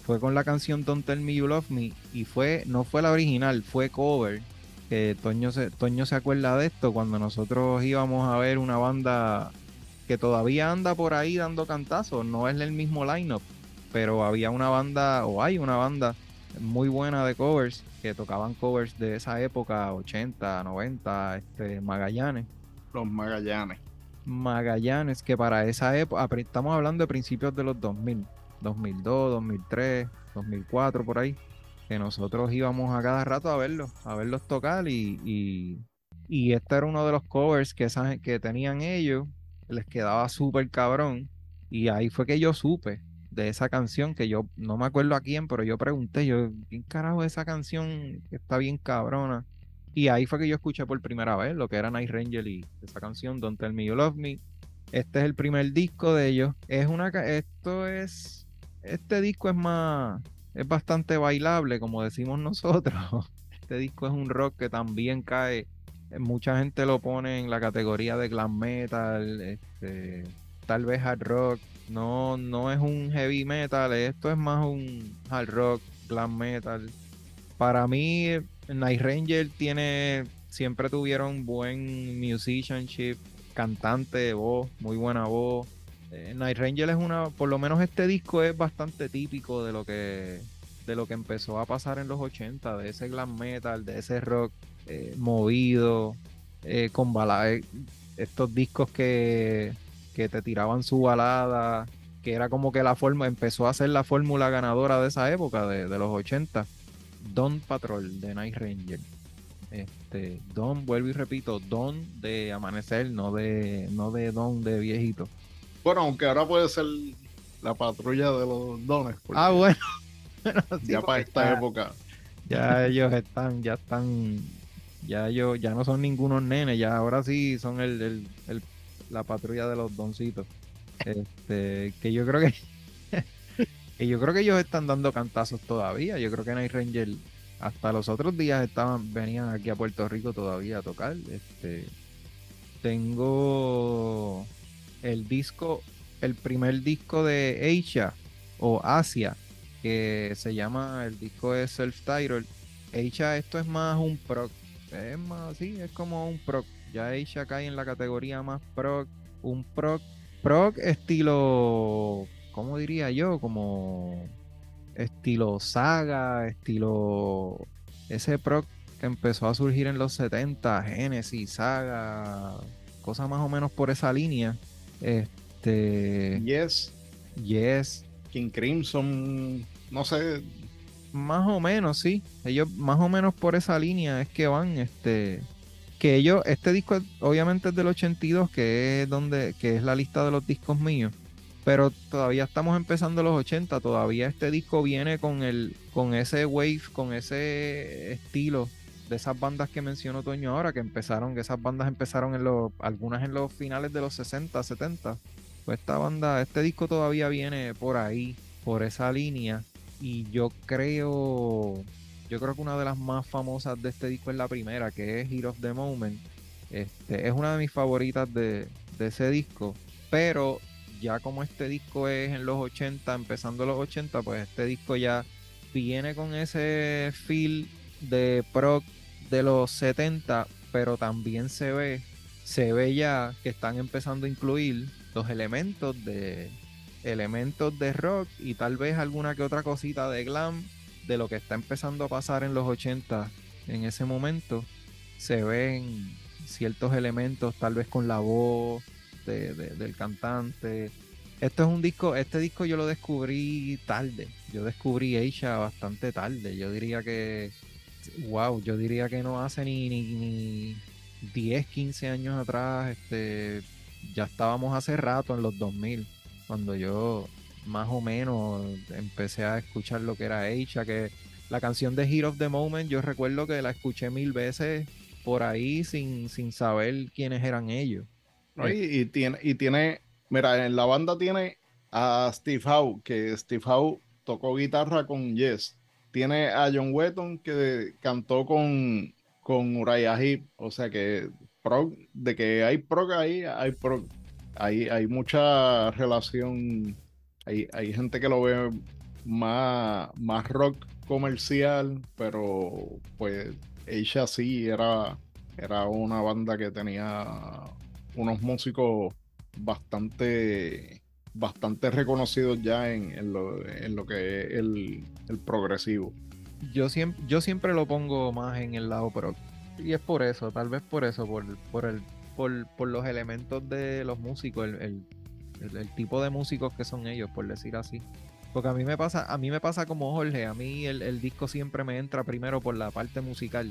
fue con la canción Don't Tell Me You Love Me y fue no fue la original, fue cover. Toño se, Toño se acuerda de esto cuando nosotros íbamos a ver una banda que todavía anda por ahí dando cantazos, no es el mismo lineup, pero había una banda o hay una banda muy buena de covers, que tocaban covers de esa época, 80, 90, este, Magallanes. Los Magallanes. Magallanes, que para esa época, estamos hablando de principios de los 2000, 2002, 2003, 2004, por ahí, que nosotros íbamos a cada rato a verlos, a verlos tocar y, y, y este era uno de los covers que, que tenían ellos, les quedaba súper cabrón y ahí fue que yo supe de esa canción que yo no me acuerdo a quién, pero yo pregunté, yo, ¿quién carajo es esa canción está bien cabrona? Y ahí fue que yo escuché por primera vez lo que era Night Ranger y esa canción, Don't Tell Me You Love Me. Este es el primer disco de ellos. Es una esto es este disco es más es bastante bailable, como decimos nosotros. Este disco es un rock que también cae mucha gente lo pone en la categoría de glam metal, este, tal vez hard rock. No, no es un heavy metal, esto es más un hard rock, glam metal. Para mí, Night Ranger tiene, siempre tuvieron buen musicianship, cantante, voz, muy buena voz. Eh, Night Ranger es una, por lo menos este disco es bastante típico de lo que de lo que empezó a pasar en los 80, de ese glam metal, de ese rock eh, movido, eh, con baladas, estos discos que, que te tiraban su balada, que era como que la forma, empezó a ser la fórmula ganadora de esa época, de, de los 80. Don Patrol de Night Ranger. Este, Don, vuelvo y repito, Don de amanecer, no de, no de Don de viejito. Bueno, aunque ahora puede ser la patrulla de los dones. Ah, bueno. ya para esta época. Ya ellos están, ya están, ya ellos, ya no son ningunos nenes, ya ahora sí son el, el, la patrulla de los doncitos. Este, que yo creo que yo creo que ellos están dando cantazos todavía. Yo creo que Night Ranger hasta los otros días estaban, venían aquí a Puerto Rico todavía a tocar. Este, tengo el disco, el primer disco de Asia o Asia, que se llama, el disco es Self-Titled. Asia, esto es más un proc. Es más, sí, es como un proc. Ya Asia cae en la categoría más proc. Un proc, proc estilo ¿cómo diría yo? Como estilo saga, estilo ese proc que empezó a surgir en los 70, Genesis, saga, cosas más o menos por esa línea. Este. Yes. Yes. King Crimson, no sé. Más o menos, sí. Ellos más o menos por esa línea es que van, este. Que ellos, este disco obviamente es del 82, que es donde, que es la lista de los discos míos pero todavía estamos empezando los 80, todavía este disco viene con el con ese wave, con ese estilo de esas bandas que mencionó Toño ahora, que empezaron, que esas bandas empezaron en los, algunas en los finales de los 60, 70. Pues esta banda, este disco todavía viene por ahí, por esa línea. Y yo creo, yo creo que una de las más famosas de este disco es la primera, que es Hero of the Moment. Este, es una de mis favoritas de, de ese disco. Pero ya como este disco es en los 80, empezando los 80, pues este disco ya viene con ese feel de proc de los 70, pero también se ve, se ve ya que están empezando a incluir los elementos de elementos de rock y tal vez alguna que otra cosita de glam de lo que está empezando a pasar en los 80 en ese momento. Se ven ciertos elementos, tal vez con la voz, del cantante. Esto es un disco, este disco yo lo descubrí tarde. Yo descubrí Aisha bastante tarde. Yo diría que, wow, yo diría que no hace ni, ni, 10, 15 años atrás. Este, ya estábamos hace rato en los 2000, cuando yo más o menos empecé a escuchar lo que era Aisha, que la canción de Hero of the Moment, yo recuerdo que la escuché mil veces por ahí sin, sin saber quiénes eran ellos. Y, tiene, y tiene, mira, en la banda tiene a Steve Howe, que Steve Howe tocó guitarra con Yes. Tiene a John Wetton, que cantó con, con Uriah Heep. O sea que de que hay prog ahí, hay prog. Hay, hay mucha relación. Hay, hay gente que lo ve más, más rock comercial, pero pues ella sí era, era una banda que tenía unos músicos bastante, bastante reconocidos ya en, lo, que es el, progresivo. yo siempre, yo siempre lo pongo más en el lado pero Y es por eso, tal vez por eso, por, por el, por, por los elementos de los músicos, el, el, tipo de músicos que son ellos, por decir así. Porque a mí me pasa, a mí me pasa como Jorge, a mí el, el disco siempre me entra primero por la parte musical.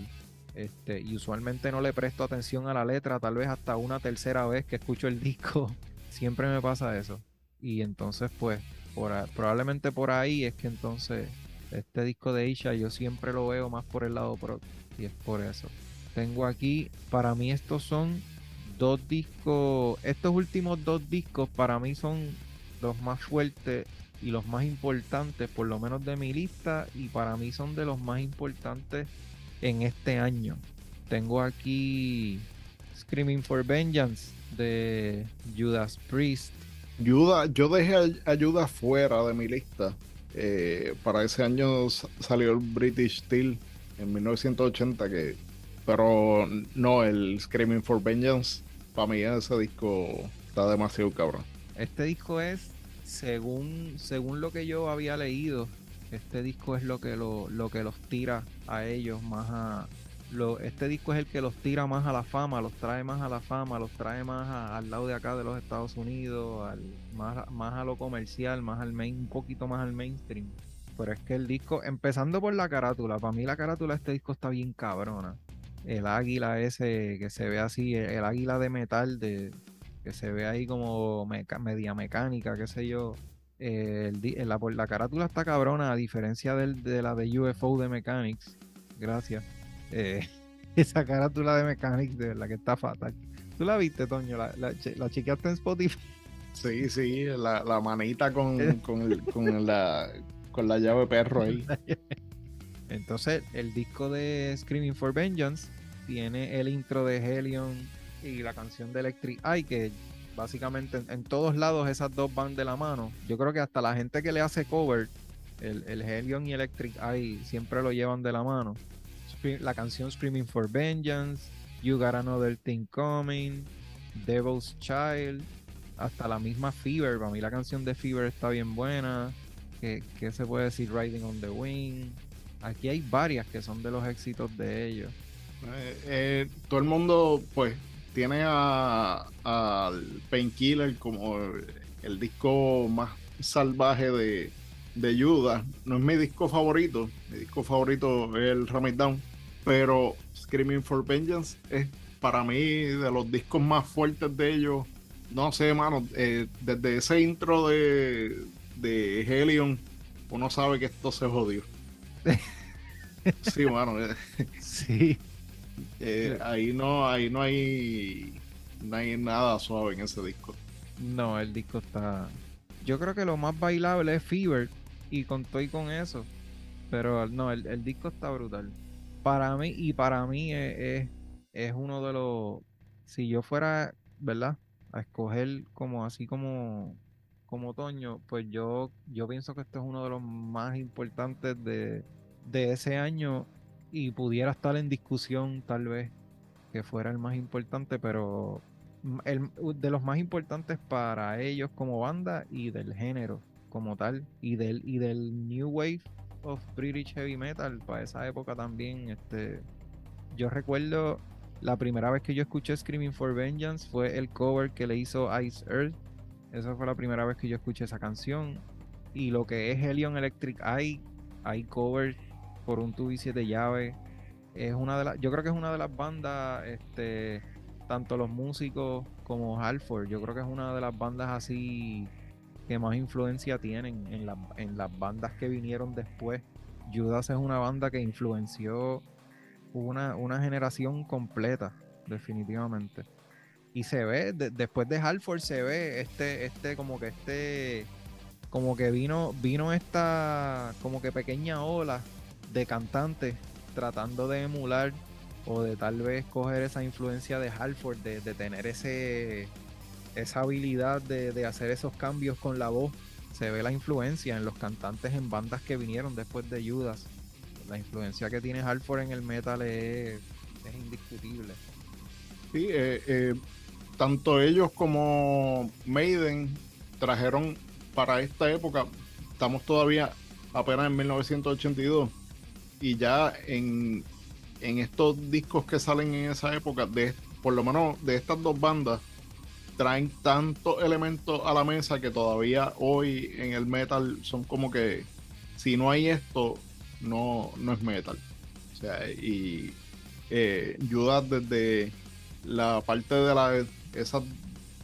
Este, y usualmente no le presto atención a la letra, tal vez hasta una tercera vez que escucho el disco. Siempre me pasa eso. Y entonces, pues, por, probablemente por ahí es que entonces este disco de Isha yo siempre lo veo más por el lado pro. Y es por eso. Tengo aquí, para mí estos son dos discos, estos últimos dos discos para mí son los más fuertes y los más importantes, por lo menos de mi lista, y para mí son de los más importantes en este año. Tengo aquí Screaming for Vengeance de Judas Priest. Judas, yo dejé ayuda fuera de mi lista. Eh, para ese año salió el British Steel en 1980 que pero no el Screaming for Vengeance para mí ese disco está demasiado cabrón este disco es según según lo que yo había leído este disco es lo que lo, lo que los tira a ellos más a lo, este disco es el que los tira más a la fama, los trae más a la fama, los trae más al lado de acá de los Estados Unidos, más, más a lo comercial, más al main, un poquito más al mainstream. Pero es que el disco, empezando por la carátula, para mí la carátula de este disco está bien cabrona. El águila ese que se ve así, el, águila de metal de que se ve ahí como media mecánica, qué sé yo. Eh, la, la, carátula está cabrona, a diferencia de la de UFO de Mechanics. Gracias. Eh, esa carátula de Mechanics, de verdad que está fatal. ¿Tú la viste, Toño? ¿La, la, la chequeaste en Spotify? Sí, sí, la, la manita con, con, con, la, con la llave perro ahí. Entonces, el disco de Screaming for Vengeance tiene el intro de Helion y la canción de Electric Eye, que básicamente en, todos lados esas dos van de la mano. Yo creo que hasta la gente que le hace cover, el, el Helion y Electric Eye siempre lo llevan de la mano la canción Screaming for Vengeance, You Got Another Thing Coming, Devil's Child, hasta la misma Fever. Para mí la canción de Fever está bien buena. ¿Qué, se puede decir? Riding on the Wing. Aquí hay varias que son de los éxitos de ellos. Eh, eh, todo el mundo, pues, tiene al Painkiller como el disco más salvaje de, de Judas. No es mi disco favorito. Mi disco favorito es el Ram Down. Pero Screaming for Vengeance es para mí de los discos más fuertes de ellos. No sé, mano. Eh, desde ese intro de, de Helion, uno sabe que esto se jodió. sí, mano. Eh. sí. Ahí no, ahí no hay, no hay nada suave en ese disco. No, el disco está. Yo creo que lo más bailable es Fever, y conté con eso. Pero no, el, disco está brutal. Para mí, y para mí es, es, uno de los. Si yo fuera, ¿verdad? A escoger como así como como otoño, pues yo, yo pienso que este es uno de los más importantes de, de, ese año y pudiera estar en discusión tal vez que fuera el más importante, pero el, de los más importantes para ellos como banda y del género como tal y del y del new wave of British heavy metal para esa época también este yo recuerdo la primera vez que yo escuché Screaming for Vengeance fue el cover que le hizo Ice Earth. Esa fue la primera vez que yo escuché esa canción. Y lo que es Helion Electric Eye hay cover por un tubo y siete llaves es una de las yo creo que es una de las bandas este tanto los músicos como Halford yo creo que es una de las bandas así que más influencia tienen en, en las bandas que vinieron después. Judas es una banda que influenció una, una generación completa, definitivamente. Y se ve, después de Halford se ve este, este, como que este, como que vino, vino esta, como que pequeña ola de cantantes tratando de emular o de tal vez coger esa influencia de Halford, de, de tener ese, esa habilidad de, hacer esos cambios con la voz. Se ve la influencia en los cantantes en bandas que vinieron después de Judas. La influencia que tiene Halford en el metal es, indiscutible. Sí, eh, eh, tanto ellos como Maiden trajeron para esta época, estamos todavía apenas en 1982, y ya en, en estos discos que salen en esa época, de, por lo menos de estas dos bandas, traen tantos elementos a la mesa que todavía hoy en el metal son como que si no hay esto, no, no es metal. O sea, y eh, desde la parte de la esa,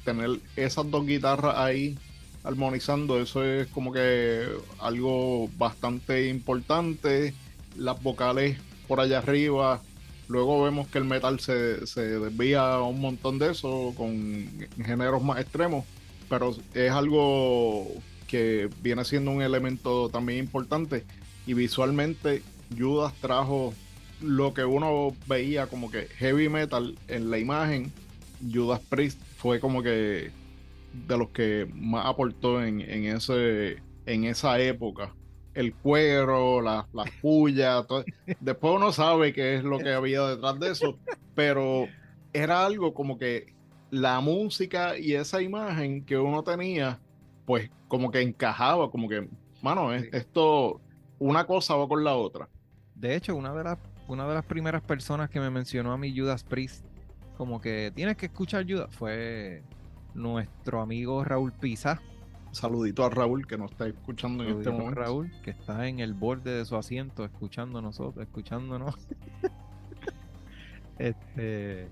tener esas dos guitarras ahí armonizando, eso es como que algo bastante importante. Las vocales por allá arriba, Luego vemos que el metal se, se desvía un montón de eso con géneros más extremos, pero es algo que viene siendo un elemento también importante. Y visualmente Judas trajo lo que uno veía como que heavy metal en la imagen, Judas Priest fue como que de los que más aportó en, en ese, en esa época el cuero, las la pullas. Después uno sabe qué es lo que había detrás de eso, pero era algo como que la música y esa imagen que uno tenía, pues como que encajaba, como que, mano, esto, una cosa va con la otra. De hecho, una de las, una de las primeras personas que me mencionó a mí Judas Priest, como que tienes que escuchar Judas, fue nuestro amigo Raúl Pisa saludito a Raúl que nos está escuchando en este momento. Raúl, que está en el borde de su asiento escuchando nosotros, escuchándonos. este,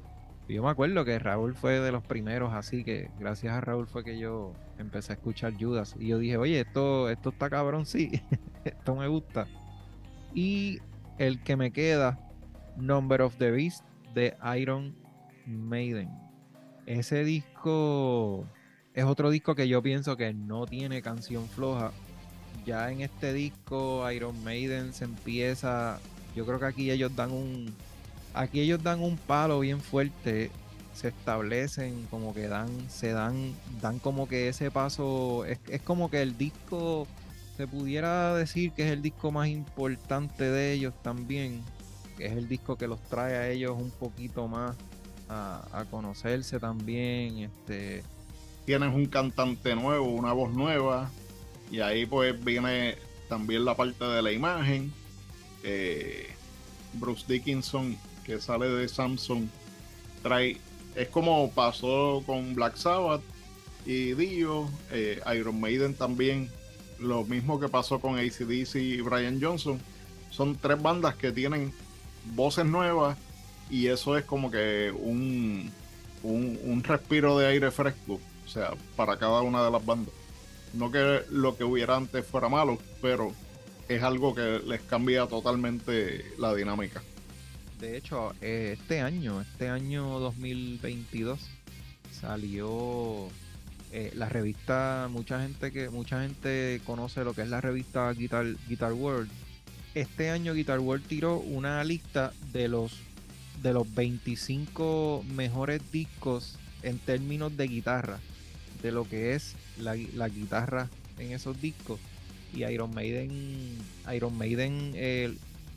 yo me acuerdo que Raúl fue de los primeros, así que gracias a Raúl fue que yo empecé a escuchar Judas. Y yo dije, oye, esto, esto está cabrón, sí, esto me gusta. Y el que me queda, Number of the Beast de Iron Maiden. Ese disco es otro disco que yo pienso que no tiene canción floja. Ya en este disco Iron Maiden se empieza, yo creo que aquí ellos dan un aquí ellos dan un palo bien fuerte, se establecen como que dan se dan dan como que ese paso es, es como que el disco se pudiera decir que es el disco más importante de ellos también, que es el disco que los trae a ellos un poquito más a, a conocerse también, este tienes un cantante nuevo, una voz nueva, y ahí pues viene también la parte de la imagen. Eh, Bruce Dickinson, que sale de Samsung, trae, es como pasó con Black Sabbath y Dio, eh, Iron Maiden también, lo mismo que pasó con ACDC y Brian Johnson. Son tres bandas que tienen voces nuevas y eso es como que un, un respiro de aire fresco sea, para cada una de las bandas. No que lo que hubiera antes fuera malo, pero es algo que les cambia totalmente la dinámica. De hecho, eh, este año, este año 2022, salió eh, la revista, mucha gente que mucha gente conoce lo que es la revista Guitar, Guitar World. Este año Guitar World tiró una lista de los de los 25 mejores discos en términos de guitarra de lo que es la, guitarra en esos discos. Y Iron Maiden, Iron Maiden,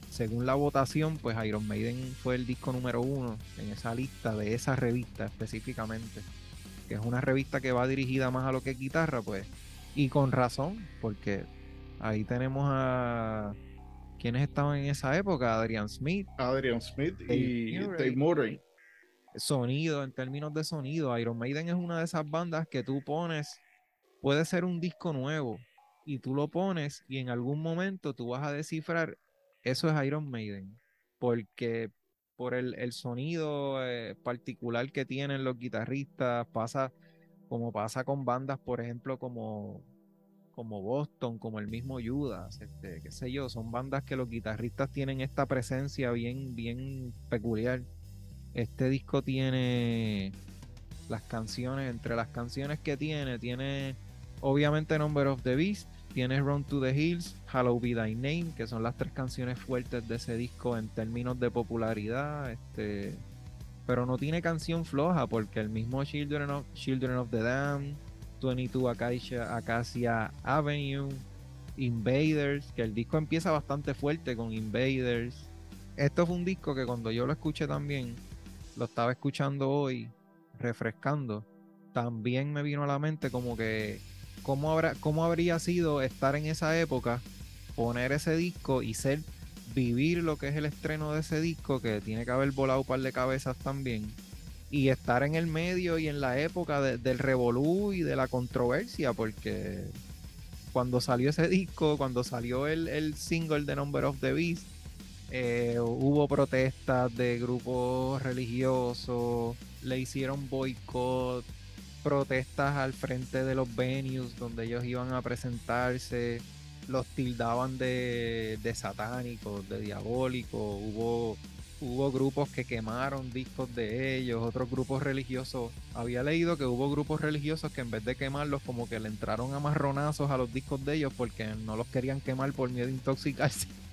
según la votación, pues Iron Maiden fue el disco número uno en esa lista de esa revista específicamente. Que es una revista que va dirigida más a lo que es guitarra, pues. Y con razón, porque ahí tenemos a quienes estaban en esa época, Adrian Smith. Adrian Smith y Dave Murray sonido, en términos de sonido, Iron Maiden es una de esas bandas que tú pones, puede ser un disco nuevo y tú lo pones y en algún momento tú vas a descifrar, eso es Iron Maiden, porque por el, sonido eh, particular que tienen los guitarristas, pasa como pasa con bandas, por ejemplo, como, como Boston, como el mismo Judas, este, qué sé yo, son bandas que los guitarristas tienen esta presencia bien, bien peculiar este disco tiene las canciones, entre las canciones que tiene, tiene obviamente Number of the Beast, tiene Run to the Hills, Hello Be Thy Name, que son las tres canciones fuertes de ese disco en términos de popularidad, este, pero no tiene canción floja porque el mismo Children of, Children of the Dam, 22 Acacia, Acacia Avenue, Invaders, que el disco empieza bastante fuerte con Invaders. Esto fue un disco que cuando yo lo escuché también, lo estaba escuchando hoy, refrescando, también me vino a la mente como que cómo, habrá, cómo habría sido estar en esa época, poner ese disco y ser vivir lo que es el estreno de ese disco, que tiene que haber volado un par de cabezas también, y estar en el medio y en la época del revolú y de la controversia, porque cuando salió ese disco, cuando salió el, single de Number of the Beast, eh, hubo protestas de grupos religiosos, le hicieron boicot, protestas al frente de los venues donde ellos iban a presentarse, los tildaban de, satánicos, de diabólicos, hubo hubo grupos que quemaron discos de ellos, otros grupos religiosos. Había leído que hubo grupos religiosos que en vez de quemarlos, como que le entraron a a los discos de ellos porque no los querían quemar por miedo a intoxicarse.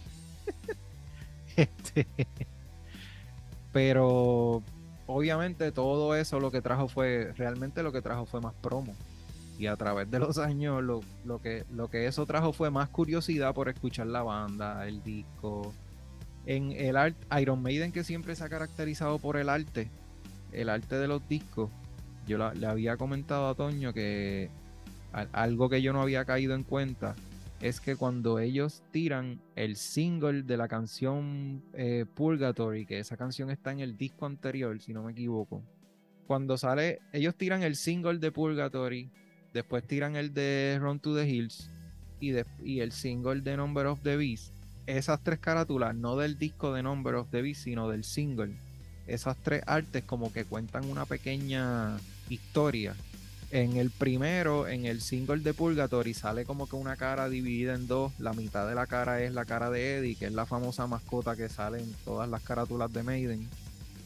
Este, pero obviamente todo eso lo que trajo fue, realmente lo que trajo fue más promo. Y a través de los años lo, lo, que, lo que eso trajo fue más curiosidad por escuchar la banda, el disco, en el art, Iron Maiden que siempre se ha caracterizado por el arte, el arte de los discos, yo le había comentado a Toño que algo que yo no había caído en cuenta es que cuando ellos tiran el single de la canción eh, Purgatory, que esa canción está en el disco anterior, si no me equivoco, cuando sale, ellos tiran el single de Purgatory, después tiran el de Run to the Hills y, y el single de Number of the Beast esas tres carátulas, no del disco de Number of the Beast, sino del single, esas tres artes como que cuentan una pequeña historia. En el primero, en el single de Purgatory, sale como que una cara dividida en dos. La mitad de la cara es la cara de Eddie, que es la famosa mascota que sale en todas las carátulas de Maiden.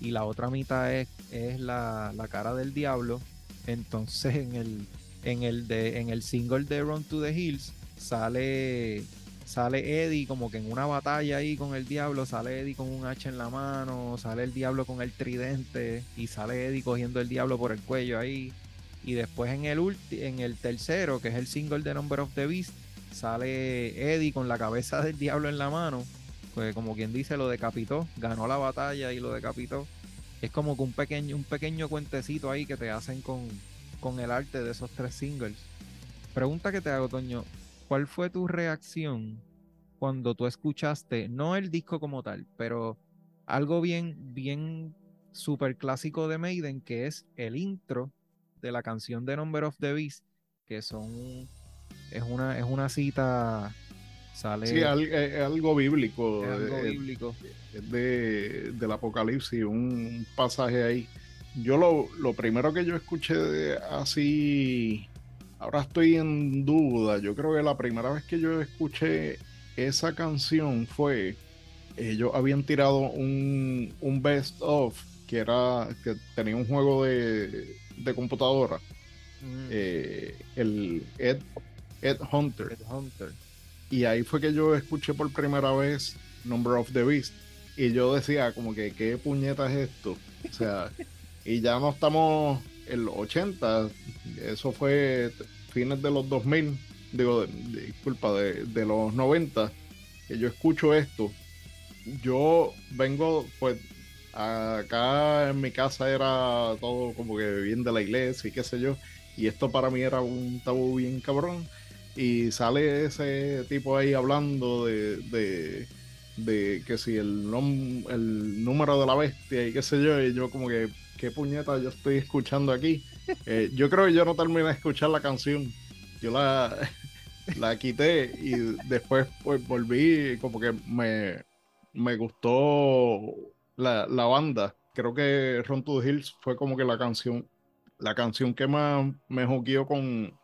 Y la otra mitad es, es la, la cara del diablo. Entonces en el, en el de, en el single de Run to the Hills sale sale Eddie como que en una batalla ahí con el diablo, sale Eddie con un hacha en la mano, sale el diablo con el tridente y sale Eddie cogiendo el diablo por el cuello ahí. Y después en el, en el tercero, que es el single de Number of the Beast, sale Eddie con la cabeza del diablo en la mano. Pues como quien dice, lo decapitó, ganó la batalla y lo decapitó. Es como que un pequeño, un pequeño cuentecito ahí que te hacen con, con el arte de esos tres singles. Pregunta que te hago, Toño. ¿cuál fue tu reacción cuando tú escuchaste, no el disco como tal, pero algo bien, bien súper clásico de Maiden, que es el intro de la canción de Number of the Beast, que son, es una, es una cita, sale... Sí, es algo bíblico. Es algo bíblico. De, del Apocalipsis, un pasaje ahí. Yo lo, lo primero que yo escuché así Ahora estoy en duda. Yo creo que la primera vez que yo escuché esa canción fue. Ellos habían tirado un, best of que era. que tenía un juego de, de computadora. Mm. Eh, el Ed, Ed Hunter. Ed Hunter. Y ahí fue que yo escuché por primera vez Number of the Beast. Y yo decía, como que, ¿qué puñeta es esto? O sea, y ya no estamos en los 80, eso fue fines de los 2000, digo, disculpa, de, los 90, que yo escucho esto, yo vengo, pues, acá en mi casa era todo como que bien de la iglesia y qué sé yo, y esto para mí era un tabú bien cabrón, y sale ese tipo ahí hablando de, de, de que si el, el número de la bestia y qué sé yo, y yo como que qué puñeta yo estoy escuchando aquí. Eh, yo creo que yo no terminé de escuchar la canción. Yo la, la quité y después pues volví como que me, me gustó la, banda. Creo que Run to the Hills fue como que la canción, la canción que más me joqueó con,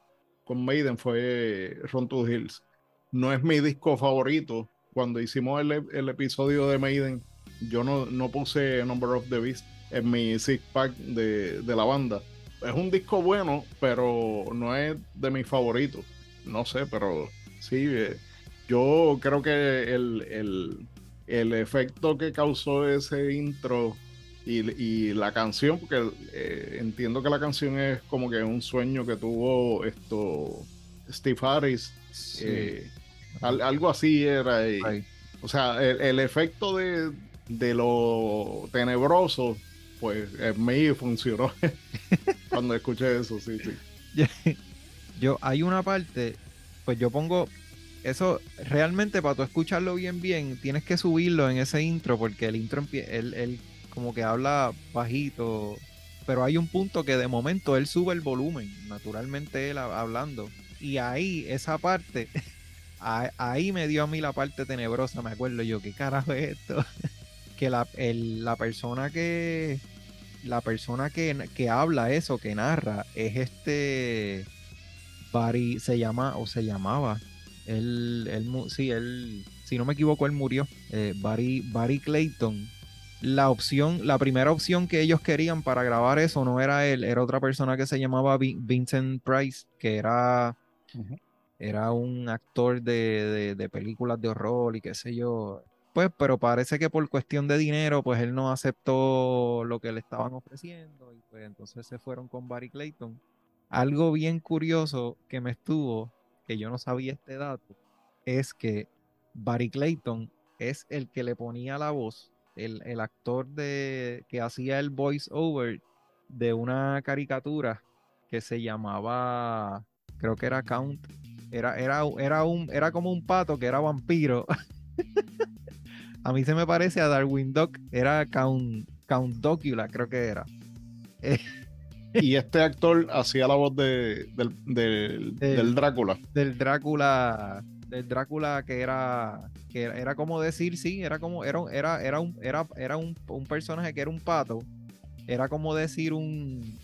con Maiden fue Run to the Hills. No es mi disco favorito. Cuando hicimos el, el episodio de Maiden, yo no, no puse Number of the Beast en mi six pack de, la banda. Es un disco bueno, pero no es de mis favoritos. No sé, pero sí, eh, yo creo que el, efecto que causó ese intro y, la canción, porque eh, entiendo que la canción es como que un sueño que tuvo esto Steve Harris. Eh, algo así era. o sea, el, efecto de, de lo tenebroso pues en mí funcionó cuando escuché eso, sí, sí. yo, hay una parte, pues yo pongo, eso realmente para tú escucharlo bien, bien, tienes que subirlo en ese intro porque el intro, él, él como que habla bajito, pero hay un punto que de momento él sube el volumen, naturalmente él hablando. Y ahí, esa parte, ahí me dio a mí la parte tenebrosa, me acuerdo yo, ¿qué carajo es esto? que la, la persona que la persona que, que, habla eso, que narra, es este Barry, se llama o se llamaba. Él, él sí, él, si no me equivoco, él murió. Eh, Barry, Barry Clayton la opción, la primera opción que ellos querían para grabar eso no era él, era otra persona que se llamaba Vincent Price, que era, era un actor de, películas de horror y qué sé yo. Pues, pero parece que por cuestión de dinero, pues él no aceptó lo que le estaban ofreciendo y pues entonces se fueron con Barry Clayton. Algo bien curioso que me estuvo, que yo no sabía este dato, es que Barry Clayton es el que le ponía la voz el, actor de, que hacía el voice over de una caricatura que se llamaba, creo que era Count, era, era, era, un, era como un pato que era vampiro. a mí se me parece a Darwin Duck, era Count, Count Docula, creo que era. y este actor hacía la voz de, del, del Drácula. Del Drácula del Drácula que era que era, como decir sí era como era era era un era era un, personaje que era un pato. Era como decir un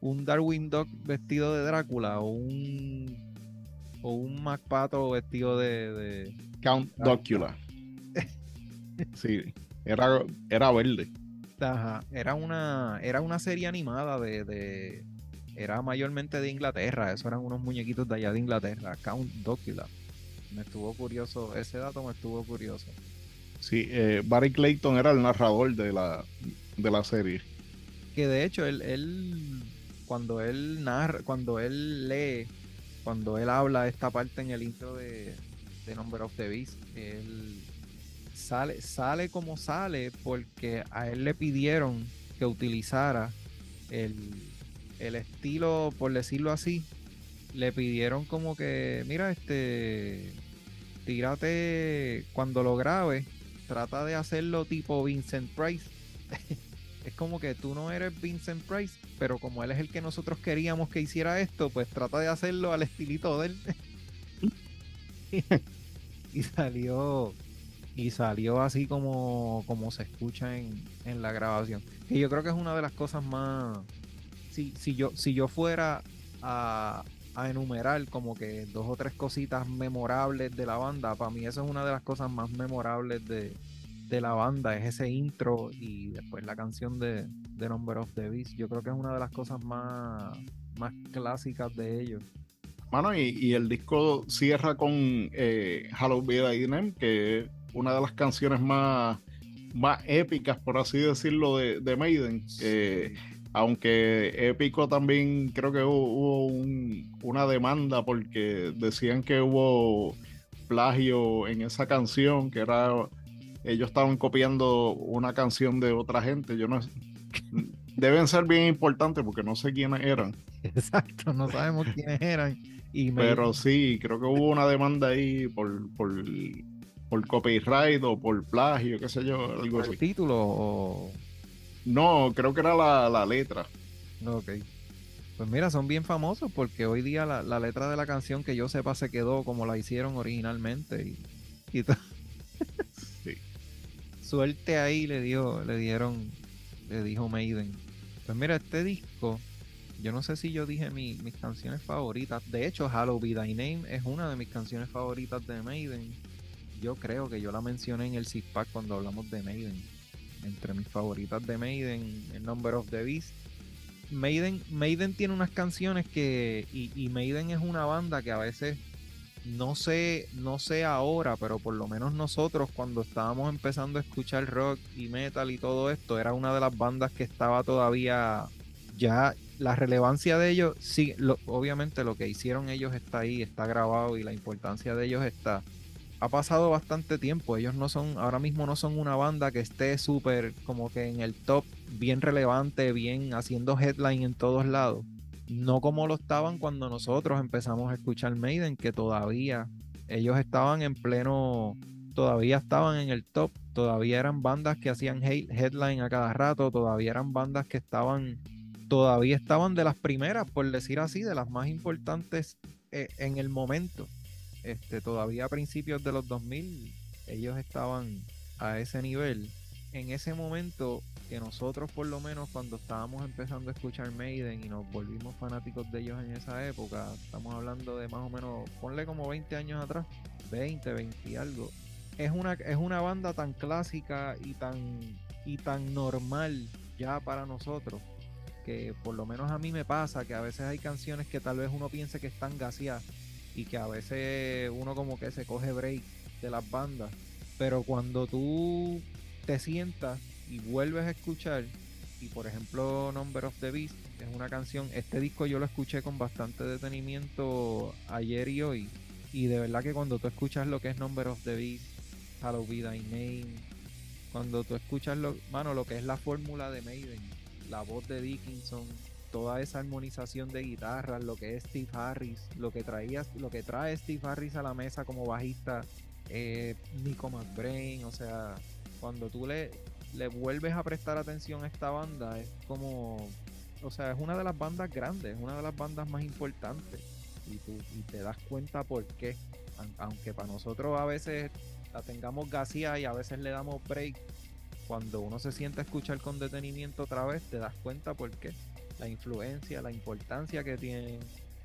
un Darwin Dog vestido de Drácula o un o un MacPato vestido de, de Count Docula sí era era verde Ajá, era una era una serie animada de, de era mayormente de Inglaterra, esos eran unos muñequitos de allá de Inglaterra, Count Docula me estuvo curioso, ese dato me estuvo curioso. Sí, eh, Barry Clayton era el narrador de la, de la serie. Que de hecho, él, él, cuando él narra, cuando él lee, cuando él habla esta parte en el intro de, de Number of the Beast, él sale, sale como sale porque a él le pidieron que utilizara el, el estilo, por decirlo así, le pidieron como que, mira, este, tírate cuando lo grabes, trata de hacerlo tipo Vincent Price. es como que tú no eres Vincent Price, pero como él es el que nosotros queríamos que hiciera esto, pues trata de hacerlo al estilito de él. y salió y salió así como, como se escucha en, en, la grabación. Que yo creo que es una de las cosas más. Si, si, yo, si yo fuera a, enumerar como que dos o tres cositas memorables de la banda, para mí eso es una de las cosas más memorables de, la banda, es ese intro y después la canción de, de Number of the Beast. Yo creo que es una de las cosas más, más clásicas de ellos. Mano, y, el disco cierra con eh, Hello Be que es una de las canciones más, más épicas, por así decirlo, de, de Maiden. Eh, aunque épico también creo que hubo, una demanda porque decían que hubo plagio en esa canción, que era ellos estaban copiando una canción de otra gente. Yo no deben ser bien importantes porque no sé quiénes eran. Exacto, no sabemos quiénes eran. Pero sí, creo que hubo una demanda ahí por, por, por copyright o por plagio, qué sé yo, algo así. ¿El título o no, creo que era la, letra. Ok. Pues mira, son bien famosos porque hoy día la, letra de la canción que yo sepa se quedó como la hicieron originalmente y, y sí. Suerte ahí le dio, le dieron, le dijo Maiden. Pues mira, este disco, yo no sé si yo dije mis canciones favoritas. De hecho, Hello Be Thy Name es una de mis canciones favoritas de Maiden. Yo creo que yo la mencioné en el Six Pack cuando hablamos de Maiden entre mis favoritas de Maiden, el Number of the Beast. Maiden, Maiden tiene unas canciones que, y, Maiden es una banda que a veces, no sé, no sé ahora, pero por lo menos nosotros cuando estábamos empezando a escuchar rock y metal y todo esto, era una de las bandas que estaba todavía ya la relevancia de ellos, sí, obviamente lo que hicieron ellos está ahí, está grabado y la importancia de ellos está ha pasado bastante tiempo. Ellos no son, ahora mismo no son una banda que esté súper como que en el top, bien relevante, bien haciendo headline en todos lados. No como lo estaban cuando nosotros empezamos a escuchar Maiden, que todavía ellos estaban en pleno, todavía estaban en el top, todavía eran bandas que hacían headline a cada rato, todavía eran bandas que estaban, todavía estaban de las primeras, por decir así, de las más importantes eh, en el momento. Este, todavía a principios de los 2000 ellos estaban a ese nivel. En ese momento que nosotros por lo menos cuando estábamos empezando a escuchar Maiden y nos volvimos fanáticos de ellos en esa época, estamos hablando de más o menos, ponle como 20 años atrás, 20, 20 y algo. Es una, es una banda tan clásica y tan, y tan normal ya para nosotros que por lo menos a mí me pasa que a veces hay canciones que tal vez uno piense que están gaseadas y que a veces uno como que se coge break de las bandas, pero cuando tú te sientas y vuelves a escuchar, y por ejemplo Number of the Beast es una canción, este disco yo lo escuché con bastante detenimiento ayer y hoy, y de verdad que cuando tú escuchas lo que es Number of the Beast, Hello Be Thy Name, cuando tú escuchas lo, mano, lo que es la fórmula de Maiden, la voz de Dickinson, toda esa armonización de guitarras, lo que es Steve Harris, lo que traía, lo que trae Steve Harris a la mesa como bajista, eh, Nico McBrain, o sea, cuando tú le, vuelves a prestar atención a esta banda, es como, o sea, es una de las bandas grandes, una de las bandas más importantes. Y, tú, y te das cuenta por qué. Aunque para nosotros a veces la tengamos gasía y a veces le damos break, cuando uno se siente a escuchar con detenimiento otra vez, te das cuenta por qué. La influencia, la importancia que tienen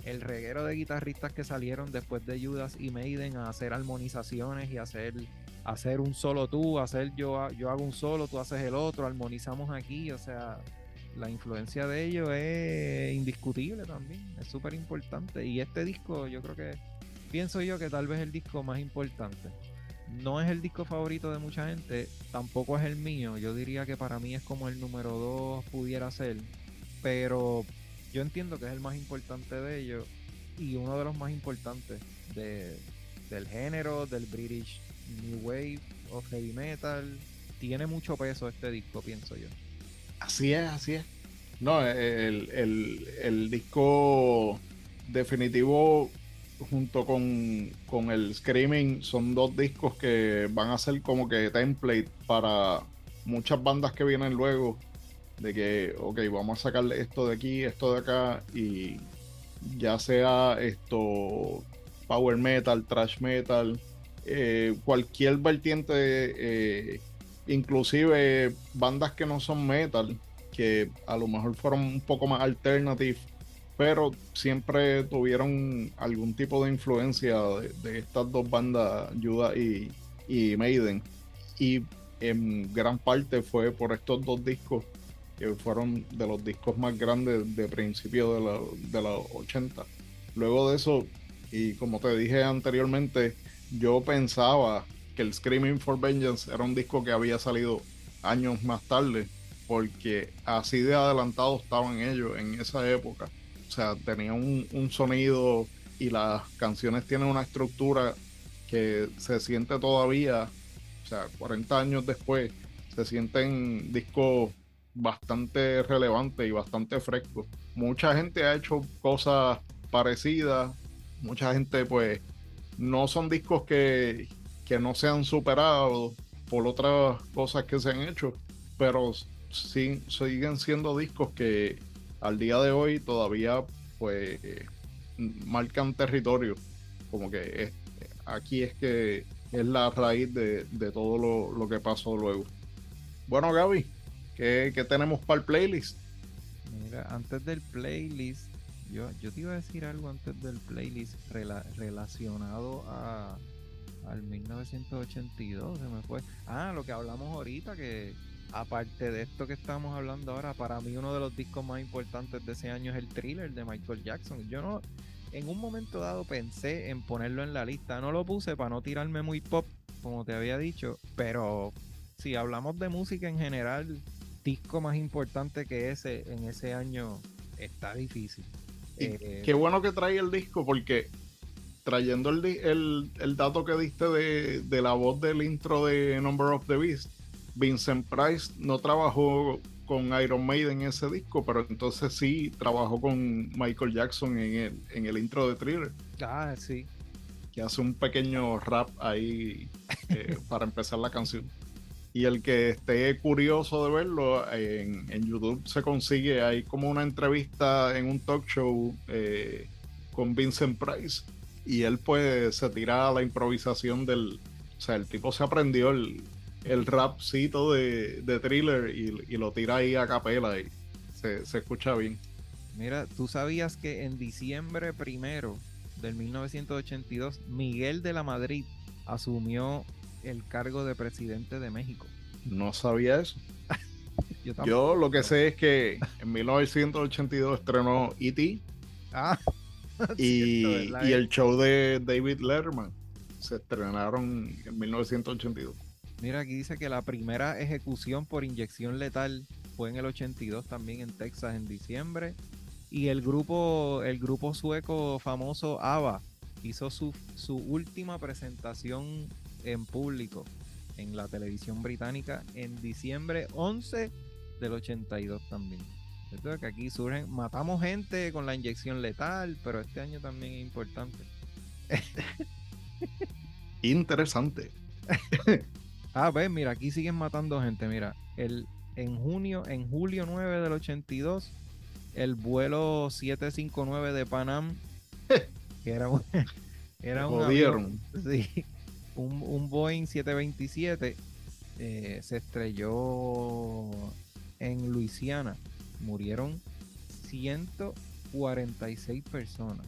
el reguero de guitarristas que salieron después de Judas y Maiden a hacer armonizaciones y hacer hacer un solo tú, hacer yo, yo hago un solo, tú haces el otro, armonizamos aquí, o sea, la influencia de ellos es indiscutible también, es súper importante. Y este disco, yo creo que, pienso yo que tal vez el disco más importante. No es el disco favorito de mucha gente, tampoco es el mío. Yo diría que para mí es como el número dos pudiera ser, pero yo entiendo que es el más importante de ellos y uno de los más importantes de, del género, del British New Wave o Heavy Metal. Tiene mucho peso este disco, pienso yo. Así es, así es. No, el, disco definitivo junto con, con, el Screaming son dos discos que van a ser como que template para muchas bandas que vienen luego. De que, ok, vamos a sacarle esto de aquí, esto de acá y ya sea esto power metal, trash metal, eh, cualquier vertiente, eh, inclusive bandas que no son metal, que a lo mejor fueron un poco más alternative, pero siempre tuvieron algún tipo de influencia de, estas dos bandas, Judas y, Maiden. Y en gran parte fue por estos dos discos que fueron de los discos más grandes de principio de, de los 80. Luego de eso, y como te dije anteriormente, yo pensaba que el Screaming for Vengeance era un disco que había salido años más tarde, porque así de adelantado estaban ellos en esa época. O sea, tenían un, sonido y las canciones tienen una estructura que se siente todavía, o sea, 40 años después, se sienten discos bastante relevantes y bastante frescos. Mucha gente ha hecho cosas parecidas, mucha gente pues no son discos que, no se han superado por otras cosas que se han hecho, pero sí, siguen siendo discos que al día de hoy todavía pues marcan territorio. Como que aquí es que es la raíz de, todo lo, que pasó luego. Bueno, Gaby, ¿qué, ¿qué, tenemos para el playlist? Mira, antes del playlist, yo, yo te iba a decir algo antes del playlist relacionado a al 1982, se me fue. Ah, lo que hablamos ahorita, que aparte de esto que estamos hablando ahora, para mí uno de los discos más importantes de ese año es el thriller de Michael Jackson. Yo no, en un momento dado pensé en ponerlo en la lista, no lo puse para no tirarme muy pop, como te había dicho, pero si hablamos de música en general, disco más importante que ese en ese año está difícil. Eh, qué bueno que trae el disco porque trayendo el, dato que diste de, la voz del intro de Number of the Beast, Vincent Price no trabajó con Iron Maiden en ese disco, pero entonces sí trabajó con Michael Jackson en el, en el intro de Thriller. Ah, sí. que hace un pequeño rap ahí eh, para empezar la canción. Y el que esté curioso de verlo, en, YouTube se consigue, hay como una entrevista en un talk show eh, con Vincent Price. Y él pues se tira a la improvisación del... O sea, el tipo se aprendió el, el rapcito de, de thriller y, lo tira ahí a capela y se, se escucha bien. Mira, tú sabías que en diciembre primero del 1982, Miguel de la Madrid asumió el cargo de presidente de México. No sabía eso. Yo, lo que sé es que en 1982 estrenó E.T. Ah, y, y, el show de David Letterman se estrenaron en 1982. Mira, aquí dice que la primera ejecución por inyección letal fue en el 82 también en Texas en diciembre y el grupo, el grupo sueco famoso ABBA hizo su, su última presentación en público en la televisión británica en diciembre 11 del 82 también. Esto que aquí surgen, matamos gente con la inyección letal, pero este año también es importante. Interesante. ah, ves, mira, aquí siguen matando gente. Mira, el, en junio, en julio 9 del 82, el vuelo 759 de Panam, que era un, era un, sí, un, Boeing 727, eh, se estrelló en Luisiana. Murieron 146 personas.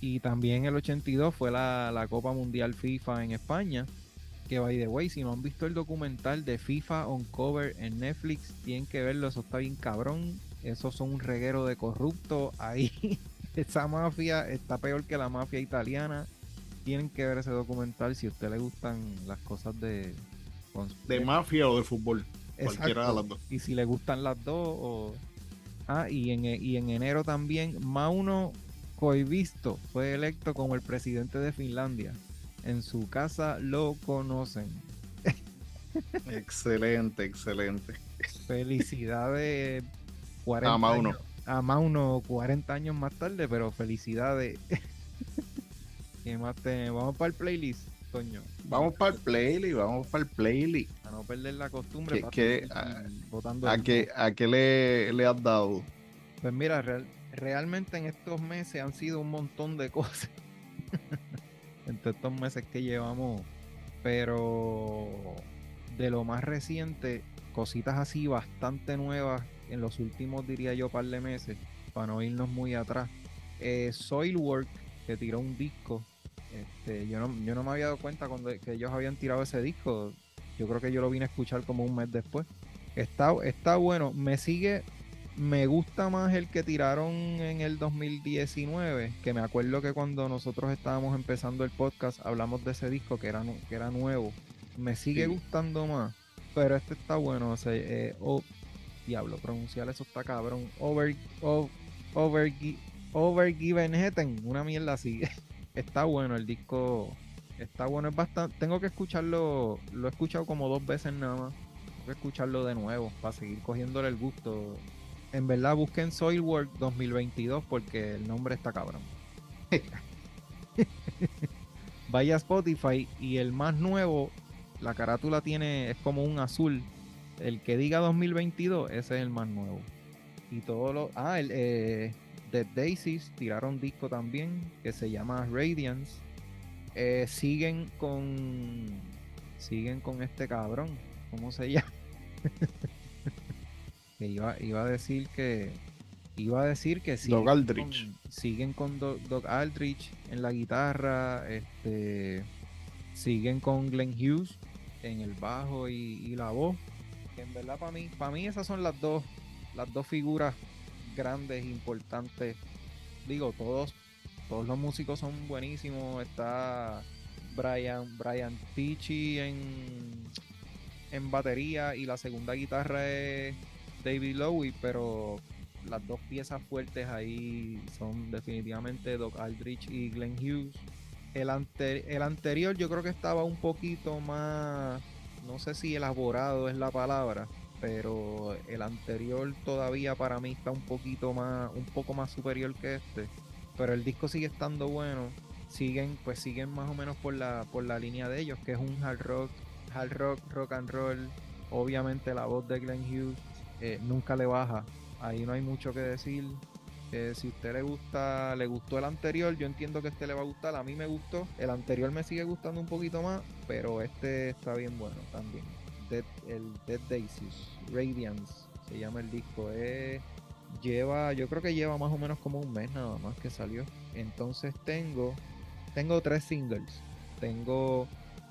Y también el 82 fue la, la Copa Mundial FIFA en España que by the way, si no han visto el documental de FIFA on cover en Netflix, tienen que verlo, eso está bien cabrón esos son un reguero de corruptos. Ahí esa mafia está peor que la mafia italiana. Tienen que ver ese documental si a usted le gustan las cosas de... De mafia o de fútbol. Cualquiera de las dos. Y si le gustan las dos. Ah, y en, y en enero también Mauno Koivisto fue electo como el presidente de Finlandia. En su casa lo conocen. excelente, excelente. Felicidades 40 a Años, a Mauno 40 años más tarde, pero felicidades. Más Vamos para el playlist, Toño. Vamos para el playlist, vamos para el playlist. A no perder la costumbre. ¿Qué, a, a, qué, ¿A qué le, le has dado? Pues mira, realmente en estos meses han sido un montón de cosas. Entre estos meses que llevamos. Pero de lo más reciente, cositas así bastante nuevas en los últimos, diría yo, par de meses, para no irnos muy atrás. Eh, Soilwork, que tiró un disco. Este, yo, no, yo no me había dado cuenta cuando que ellos habían tirado ese disco. Yo creo que yo lo vine a escuchar como un mes después. Está, está bueno. Me sigue. Me gusta más el que tiraron en el 2019. Que me acuerdo que cuando nosotros estábamos empezando el podcast hablamos de ese disco que era, que era nuevo. Me sigue gustando más. Pero este está bueno. O sea, eh, diablo, pronunciar eso está cabrón. Over, over, over, Given Hetten, una mierda así. está bueno el disco. Está bueno, es bastante. Tengo que escucharlo. Lo he escuchado como dos veces nada más. Tengo que escucharlo de nuevo para seguir cogiéndole el gusto. En verdad, busquen Soilwork 2022 porque el nombre está cabrón. Vaya Spotify y el más nuevo, la carátula tiene, es como un azul el que diga 2022, ese es el más nuevo. Y todo lo. Ah, el eh, The Daisies tiraron disco también que se llama Radiance. Eh, siguen con. Siguen con este cabrón. ¿Cómo se llama? que iba, iba a decir que. Iba a decir que siguen Aldrich. Con, siguen con Doc, Aldrich en la guitarra. Este. Siguen con Glenn Hughes en el bajo y la voz en verdad para mí, para mí esas son las dos, las dos figuras grandes, importantes. Digo, todos, todos los músicos son buenísimos. Está Brian, Brian Tichy en, en batería y la segunda guitarra es David Lowe, pero las dos piezas fuertes ahí son definitivamente Doc Aldrich y Glenn Hughes. El, el anterior yo creo que estaba un poquito más no sé si elaborado es la palabra, pero el anterior todavía para mí está un poquito más, un poco más superior que este. Pero el disco sigue estando bueno, siguen, pues siguen más o menos por la, por la línea de ellos, que es un hard rock, hard rock, rock and roll. Obviamente la voz de Glenn Hughes eh, nunca le baja. Ahí no hay mucho que decir. Eh, si a usted le gusta, le gustó el anterior, yo entiendo que este le va a gustar. A mí me gustó. El anterior me sigue gustando un poquito más, pero este está bien bueno también. el Dead Daisies, Radiance, se llama el disco. lleva, yo creo que lleva más o menos como un mes nada más que salió. Entonces tengo, tengo tres singles. Tengo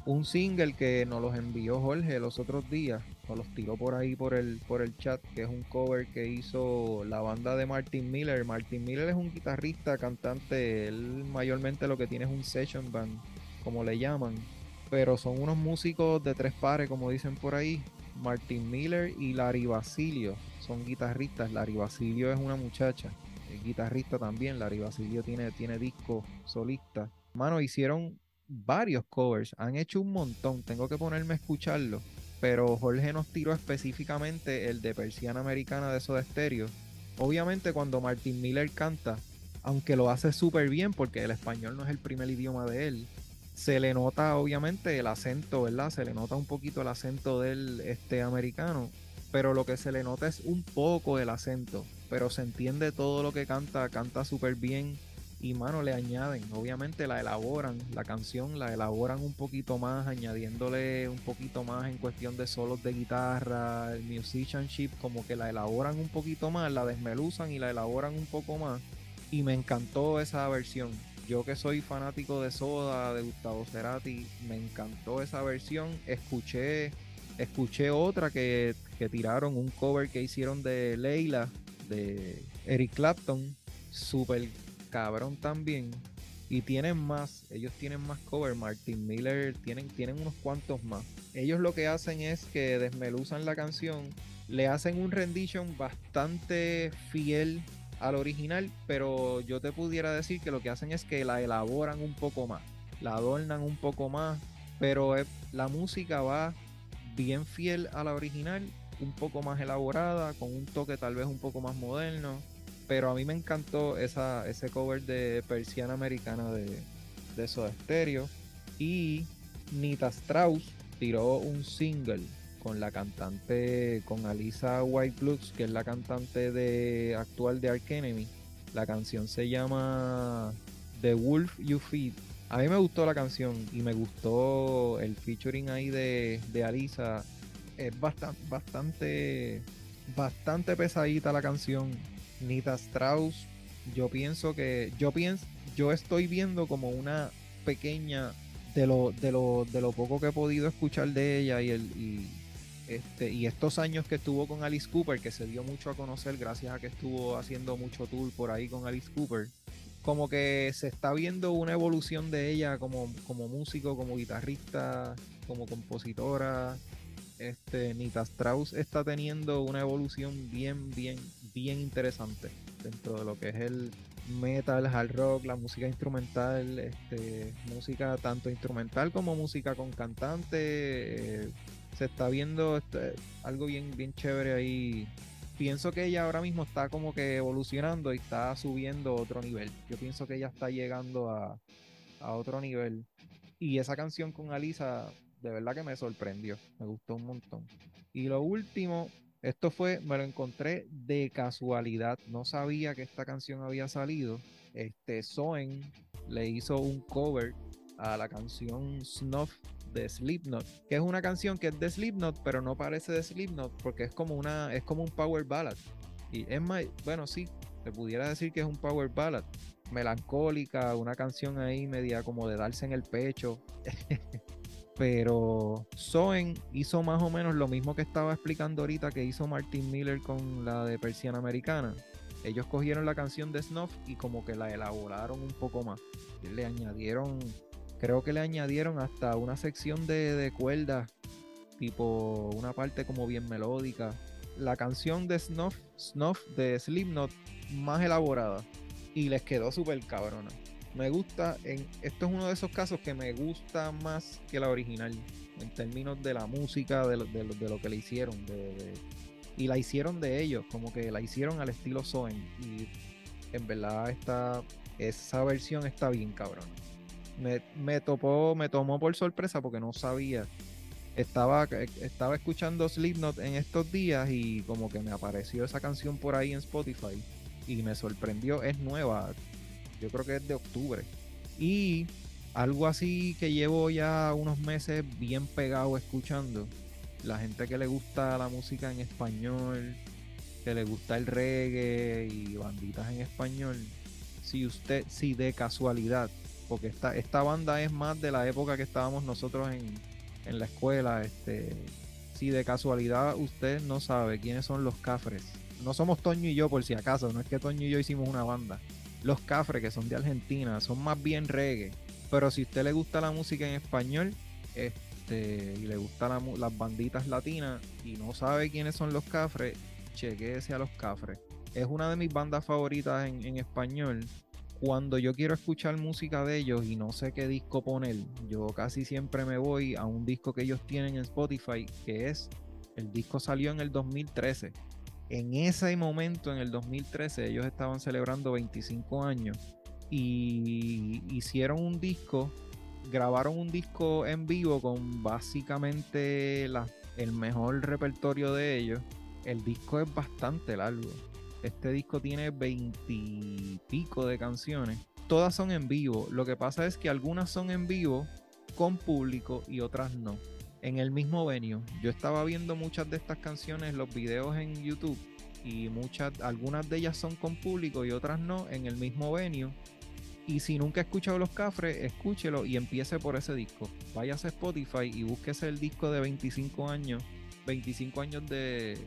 un single que nos los envió Jorge los otros días, nos los tiró por ahí por el, por el chat, que es un cover que hizo la banda de Martin Miller. Martin Miller es un guitarrista, cantante, él mayormente lo que tiene es un session band, como le llaman, pero son unos músicos de tres pares, como dicen por ahí. Martin Miller y Larry Basilio son guitarristas. Larry Basilio es una muchacha, es guitarrista también. Larry Basilio tiene, tiene disco solista. Mano, hicieron varios covers, han hecho un montón, tengo que ponerme a escucharlo, pero Jorge nos tiró específicamente el de Persiana Americana de Soda Stereo. Obviamente cuando Martin Miller canta, aunque lo hace súper bien porque el español no es el primer idioma de él, se le nota obviamente el acento, ¿verdad? Se le nota un poquito el acento del este americano, pero lo que se le nota es un poco el acento, pero se entiende todo lo que canta, canta súper bien y mano le añaden, obviamente la elaboran, la canción la elaboran un poquito más, añadiéndole un poquito más en cuestión de solos de guitarra, el musicianship, como que la elaboran un poquito más, la desmeluzan y la elaboran un poco más. Y me encantó esa versión. Yo que soy fanático de Soda, de Gustavo Cerati, me encantó esa versión. Escuché, escuché otra que, que tiraron, un cover que hicieron de Leila, de Eric Clapton, súper cabrón también. Y tienen más, ellos tienen más cover. Martin Miller tienen, tienen unos cuantos más. Ellos lo que hacen es que desmeluzan la canción, le hacen un rendition bastante fiel al original, pero yo te pudiera decir que lo que hacen es que la elaboran un poco más, la adornan un poco más, pero la música va bien fiel a la original, un poco más elaborada, con un toque tal vez un poco más moderno pero a mí me encantó esa, ese cover de Persiana Americana de, de Soda Stereo. Y Nita Strauss tiró un single con la cantante, con Alisa White Bloods, que es la cantante de, actual de Ark Enemy. La canción se llama The Wolf You Feed. A mí me gustó la canción y me gustó el featuring ahí de, de Alisa. Es bastante, bastante, bastante pesadita la canción Nita Strauss, yo pienso que, yo pienso, yo estoy viendo como una pequeña de lo, de lo, de lo poco que he podido escuchar de ella y el y, este, y estos años que estuvo con Alice Cooper, que se dio mucho a conocer gracias a que estuvo haciendo mucho tour por ahí con Alice Cooper, como que se está viendo una evolución de ella como, como músico, como guitarrista, como compositora. Este, Nita Strauss está teniendo una evolución bien, bien, bien interesante dentro de lo que es el metal, hard rock, la música instrumental, este, música tanto instrumental como música con cantante. Eh, se está viendo este, algo bien, bien chévere ahí. Pienso que ella ahora mismo está como que evolucionando y está subiendo otro nivel. Yo pienso que ella está llegando a, a otro nivel. Y esa canción con Alisa, de verdad que me sorprendió. Me gustó un montón. Y lo último, esto fue, me lo encontré de casualidad. No sabía que esta canción había salido. Este Soen le hizo un cover a la canción Snuff de Slipknot, que es una canción que es de Slipknot, pero no parece de Slipknot porque es como una es como un power ballad. Y es más, bueno, sí, te pudiera decir que es un power ballad, melancólica, una canción ahí media como de darse en el pecho. pero Soen hizo más o menos lo mismo que estaba explicando ahorita que hizo Martin Miller con la de Persiana Americana. Ellos cogieron la canción de Snuff y como que la elaboraron un poco más. Le añadieron, creo que le añadieron hasta una sección de, de cuerdas, tipo una parte como bien melódica. La canción de Snuff, Snuff de Slipknot más elaborada y les quedó súper cabrona me gusta, en, esto es uno de esos casos que me gusta más que la original, en términos de la música, de lo, de lo, que le hicieron, y la hicieron de ellos, como que la hicieron al estilo Soen, y en verdad esta, esa versión está bien cabrón. Me, topó, me tomó por sorpresa porque no sabía. Estaba, estaba escuchando Slipknot en estos días y como que me apareció esa canción por ahí en Spotify y me sorprendió. Es nueva, yo creo que es de octubre. Y algo así que llevo ya unos meses bien pegado escuchando. La gente que le gusta la música en español, que le gusta el reggae y banditas en español. Si usted, si de casualidad, porque esta, esta banda es más de la época que estábamos nosotros en, en la escuela, este, si de casualidad usted no sabe quiénes son los Cafres, no somos Toño y yo por si acaso, no es que Toño y yo hicimos una banda. Los Cafres, que son de Argentina, son más bien reggae. Pero si a usted le gusta la música en español, este, y le gustan las banditas latinas y no sabe quiénes son los Cafres, chequeese a los Cafres. Es una de mis bandas favoritas en, en español cuando yo quiero escuchar música de ellos y no sé qué disco poner, yo casi siempre me voy a un disco que ellos tienen en Spotify, que es, el disco salió en el 2013. En ese momento, en el 2013, ellos estaban celebrando 25 años y hicieron un disco, grabaron un disco en vivo con básicamente el mejor repertorio de ellos. El disco es bastante largo este disco tiene veintipico de canciones. Todas son en vivo. Lo que pasa es que algunas son en vivo con público y otras no. En el mismo venue. Yo estaba viendo muchas de estas canciones, los videos en YouTube. Y muchas, algunas de ellas son con público y otras no, en el mismo venue. Y si nunca ha escuchado Los Cafres, escúchelo y empiece por ese disco. Váyase a Spotify y búsquese el disco de 25 años. 25 años de,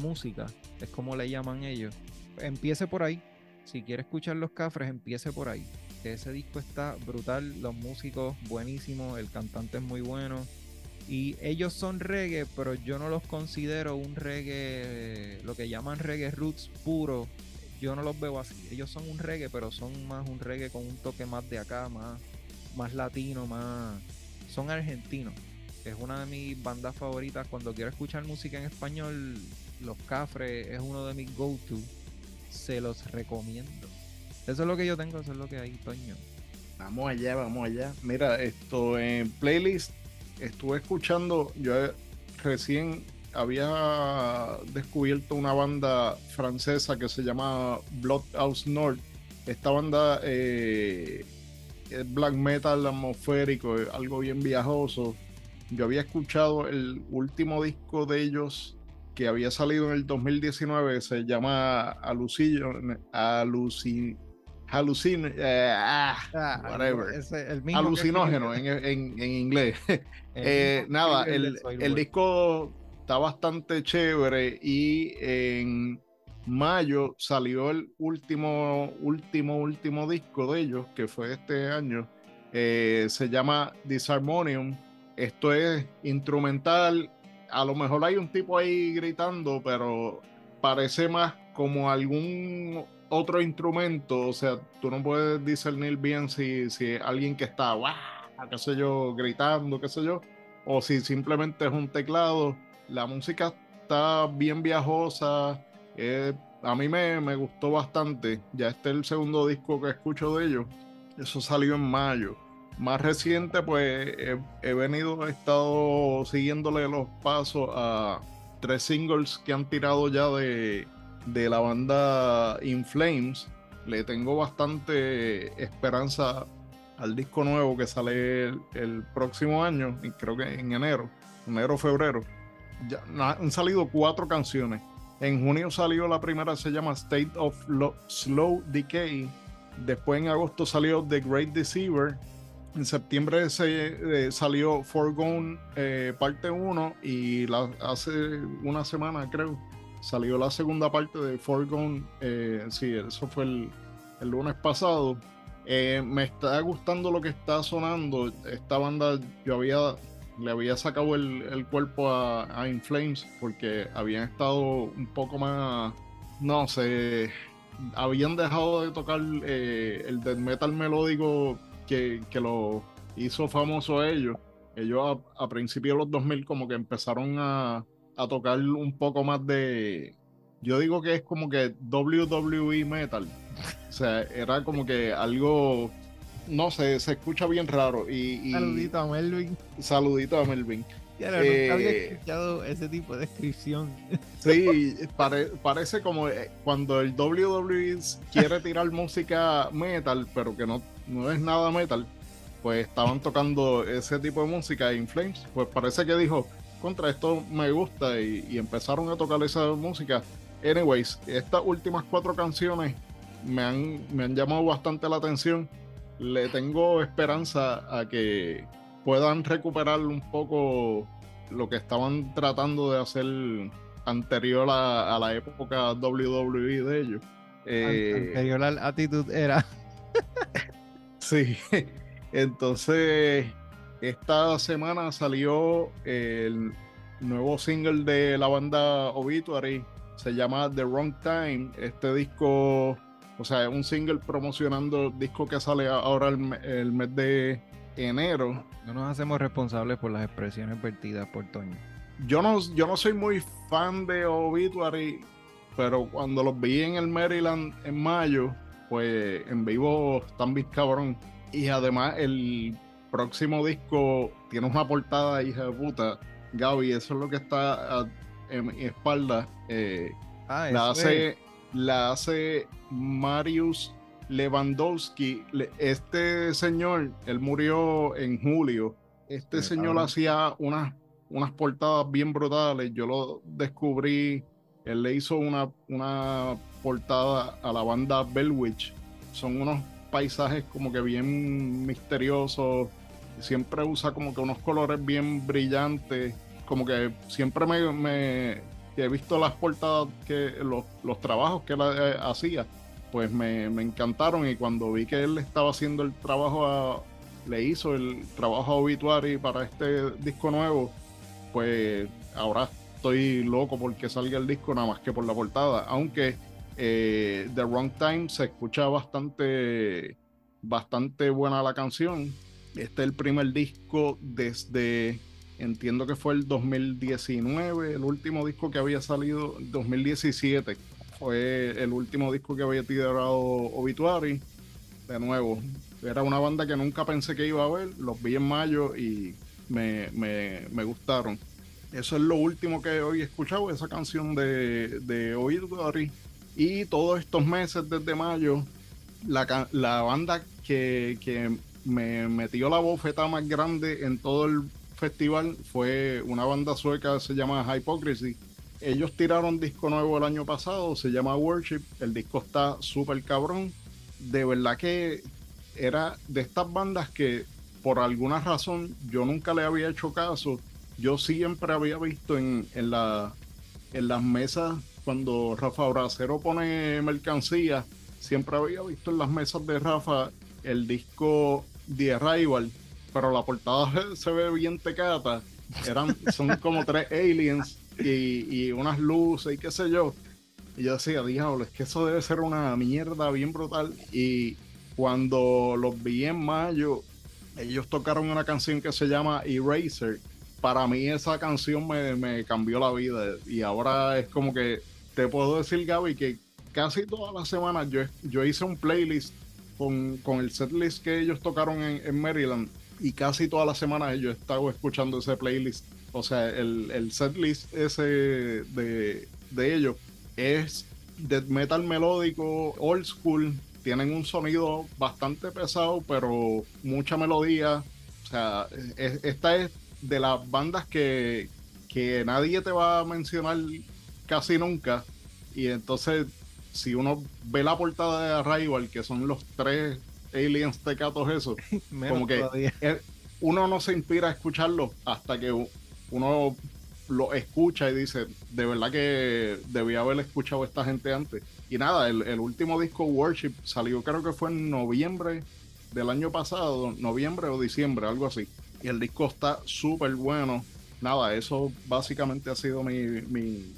música, es como le llaman ellos. Empiece por ahí. Si quiere escuchar los cafres, empiece por ahí. Ese disco está brutal, los músicos buenísimos, el cantante es muy bueno. Y ellos son reggae, pero yo no los considero un reggae, lo que llaman reggae roots puro. Yo no los veo así. Ellos son un reggae, pero son más un reggae con un toque más de acá, más, más latino, más. Son argentinos. Es una de mis bandas favoritas. Cuando quiero escuchar música en español, los Cafres es uno de mis go-to. Se los recomiendo. Eso es lo que yo tengo, eso es lo que hay, Toño. Vamos allá, vamos allá. Mira, esto en playlist estuve escuchando, yo recién había descubierto una banda francesa que se llama Bloodhouse North. Esta banda eh, es black metal atmosférico, algo bien viajoso. Yo había escuchado el último disco de ellos que había salido en el 2019, se llama Alucin, Alucin, Alucin, eh, ah, ah, whatever. Alucinógeno en, en, en, inglés. eh, nada, el, el disco está bastante chévere y en mayo salió el último, último, último disco de ellos, que fue este año. Eh, se llama Disharmonium. Esto es instrumental a lo mejor hay un tipo ahí gritando, pero parece más como algún otro instrumento. O sea, tú no puedes discernir bien si, si alguien que está, ¡guau! qué sé yo, gritando, qué sé yo, o si simplemente es un teclado. La música está bien viajosa. Eh, a mí me, me, gustó bastante. Ya este es el segundo disco que escucho de ellos. Eso salió en mayo más reciente, pues he, venido, he estado siguiéndole los pasos a tres singles que han tirado ya de, de la banda In Flames. Le tengo bastante esperanza al disco nuevo que sale el, próximo año, y creo que en enero, enero, febrero. Ya han salido cuatro canciones. En junio salió la primera, se llama State of Slow Decay. Después en agosto salió The Great Deceiver en septiembre se eh, salió Forgone eh, parte 1 y hace una semana creo salió la segunda parte de Forgone. Eh, sí, eso fue el, lunes pasado. me está gustando lo que está sonando. Esta banda yo había le había sacado el, cuerpo a, a Inflames porque habían estado un poco más, no sé, habían dejado de tocar el death metal melódico que, lo hizo famoso a ellos. Ellos a, principios de los 2000 como que empezaron a, tocar un poco más de... Yo digo que es como que WWE Metal. O sea, era como que algo no sé, se escucha bien raro. Y, Saludito a Melvin. Saludito a Melvin. No, nunca había eh, escuchado ese tipo de descripción. Sí, parece como eh, cuando el WWE quiere tirar música metal, pero que no, no es nada metal, pues estaban tocando ese tipo de música en Flames. Pues parece que dijo, contra esto me gusta y, empezaron a tocar esa música. Anyways, estas últimas cuatro canciones me han, me han llamado bastante la atención. Le tengo esperanza a que puedan recuperar un poco lo que estaban tratando de hacer anterior a, la época WWE de ellos. Eh, anterior a la actitud era. sí, entonces esta semana salió el nuevo single de la banda Obituary, se llama The Wrong Time. Este disco, o sea, es un single promocionando el disco que sale ahora el mes de enero. No nos hacemos responsables por las expresiones vertidas por Toño. Yo no, yo no soy muy fan de Obituary, pero cuando los vi en el Maryland en mayo, pues en vivo están bien cabrón. Y además el próximo disco tiene una portada hija de puta. Gaby, eso es lo que está en mi espalda. Eh, ah, la, hace, la hace Marius Lewandowski, este señor, él murió en julio. Este señor hacía unas, unas portadas bien brutales. Yo lo descubrí. Él le hizo una, una portada a la banda Bellwitch. Son unos paisajes como que bien misteriosos. Siempre usa como que unos colores bien brillantes. Como que siempre me, he visto las portadas que los, los trabajos que él eh, hacía pues me, encantaron y cuando vi que él estaba haciendo el trabajo, le hizo el trabajo obituary para este disco nuevo, pues ahora estoy loco porque salga el disco nada más que por la portada, aunque eh, The Wrong Time se escucha bastante, bastante buena la canción. Este es el primer disco desde, entiendo que fue el 2019, el último disco que había salido, 2017 fue el último disco que había tirado Obituary. De nuevo, era una banda que nunca pensé que iba a ver. Los vi en mayo y me, gustaron. Eso es lo último que hoy he escuchado, esa canción de, de Obituary. Y todos estos meses desde mayo, la, la banda que, que me metió la bofeta más grande en todo el festival fue una banda sueca se llama Hypocrisy ellos tiraron disco nuevo el año pasado, se llama Worship. El disco está súper cabrón. De verdad que era de estas bandas que por alguna razón yo nunca le había hecho caso. Yo siempre había visto en, la, en las mesas cuando Rafa Bracero pone mercancía, siempre había visto en las mesas de Rafa el disco The Arrival, pero la portada se ve bien tecata. Eran, son como tres aliens y, unas luces y qué sé yo. Y yo decía, diablo, es que eso debe ser una mierda bien brutal. Y cuando los vi en mayo, ellos tocaron una canción que se llama Eraser. Para mí esa canción me, cambió la vida. Y ahora es como que te puedo decir, Gaby, que casi todas las semanas yo, yo hice un playlist con, con el setlist que ellos tocaron en, en Maryland. Y casi todas las semanas yo he estado escuchando ese playlist o sea, el, el setlist ese de, ellos es death metal melódico, old school. Tienen un sonido bastante pesado, pero mucha melodía. O sea, esta es de las bandas que, que nadie te va a mencionar casi nunca. Y entonces, si uno ve la portada de Arrival, que son los tres aliens tecatos esos, como que uno no se inspira a escucharlo hasta que uno lo escucha y dice, de verdad que debía haber escuchado a esta gente antes. Y nada, el, último disco Worship salió creo que fue en noviembre del año pasado, noviembre o diciembre, algo así. Y el disco está súper bueno. Nada, eso básicamente ha sido mi, mi,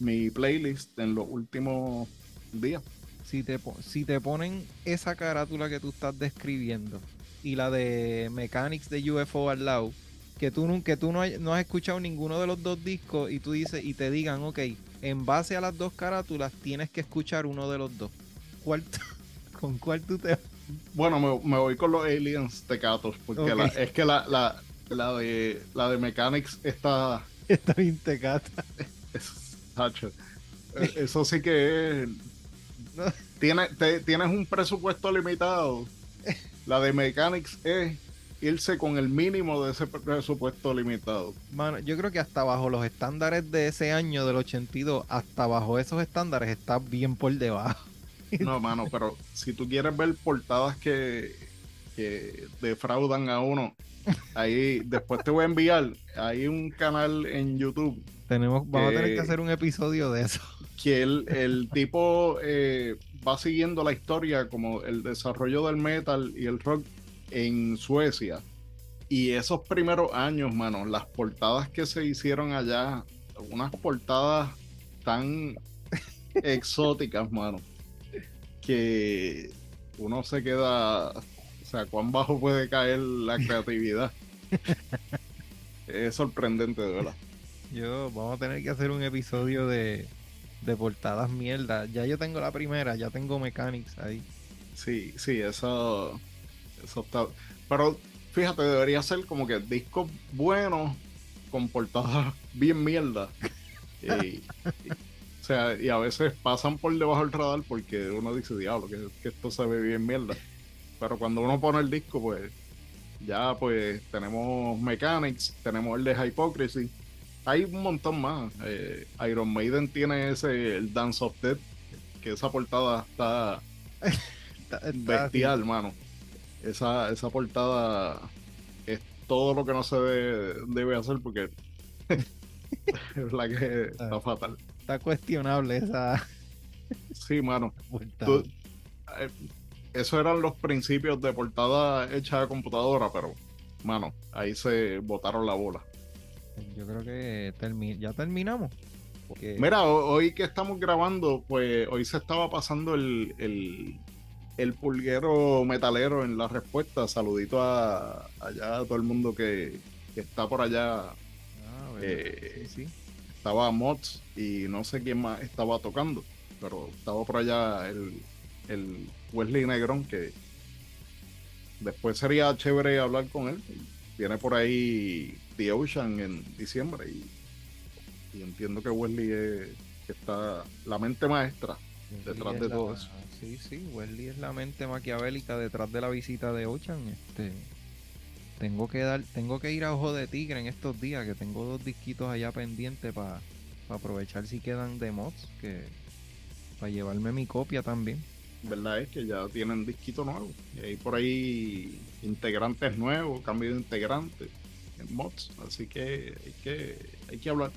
mi playlist en los últimos días. Si te, si te ponen esa carátula que tú estás describiendo y la de Mechanics de UFO al lado, que tú, que tú no, no, has escuchado ninguno de los dos discos y tú dices y te digan, ok, en base a las dos carátulas tienes que escuchar uno de los dos. ¿Cuál ¿Con cuál tú te bueno, me, voy con los aliens tecatos, porque es que la, la, la, de, la de Mechanics está... Está bien tecata. E, eso sí que es... Tienes, tienes un presupuesto limitado. La de Mechanics es irse con el mínimo de ese presupuesto limitado. Mano, yo creo que hasta bajo los estándares de ese año del 82, hasta bajo esos estándares está bien por debajo. No, mano, pero si tú quieres ver portadas que, que defraudan a uno, ahí después te voy a enviar, hay un canal en YouTube. Tenemos, vamos a tener que hacer un episodio de eso. Que el, el tipo eh, va siguiendo la historia como el desarrollo del metal y el rock en Suecia. Y esos primeros años, mano, las portadas que se hicieron allá, unas portadas tan exóticas, mano, que uno se queda, o sea, cuán bajo puede caer la creatividad. es sorprendente, de verdad. Yo, vamos a tener que hacer un episodio de, de portadas mierda. Ya yo tengo la primera, ya tengo Mechanics ahí. Sí, sí, eso pero fíjate, debería ser como que discos buenos con portadas bien mierda. Y, o sea, y a veces pasan por debajo del radar porque uno dice, diablo, que, esto se ve bien mierda. Pero cuando uno pone el disco, pues ya pues tenemos Mechanics, tenemos el de Hypocrisy. Hay un montón más. Eh, Iron Maiden tiene ese, el Dance of Death, que esa portada está, bestial, hermano esa, esa portada es todo lo que no se debe, hacer porque es la que está ah. fatal. Está cuestionable esa. Sí, mano. Eh, eso eran los principios de portada hecha a computadora, pero, mano, ahí se botaron la bola. Yo creo que ya terminamos. Mira, hoy que estamos grabando, pues hoy se estaba pasando el, el pulguero metalero en la respuesta. Saludito a allá a todo el mundo que, está por allá. Ah, eh, estaba Mods y no sé quién más estaba tocando, pero estaba por allá el, el Wesley Negrón que después sería chévere hablar con él. Viene por ahí The Ocean en diciembre y, entiendo que Wesley es, está la mente maestra detrás de todo eso sí, sí, Wesley es la mente maquiavélica detrás de la visita de Ocean. Este, tengo que dar, tengo que ir a Ojo de Tigre en estos días, que tengo dos disquitos allá pendientes para aprovechar si quedan de mods, que para llevarme mi copia también. Verdad es que ya tienen disquito nuevo. Y hay por ahí integrantes nuevos, cambio de integrantes en mods. Así que hay que, hay que hablar.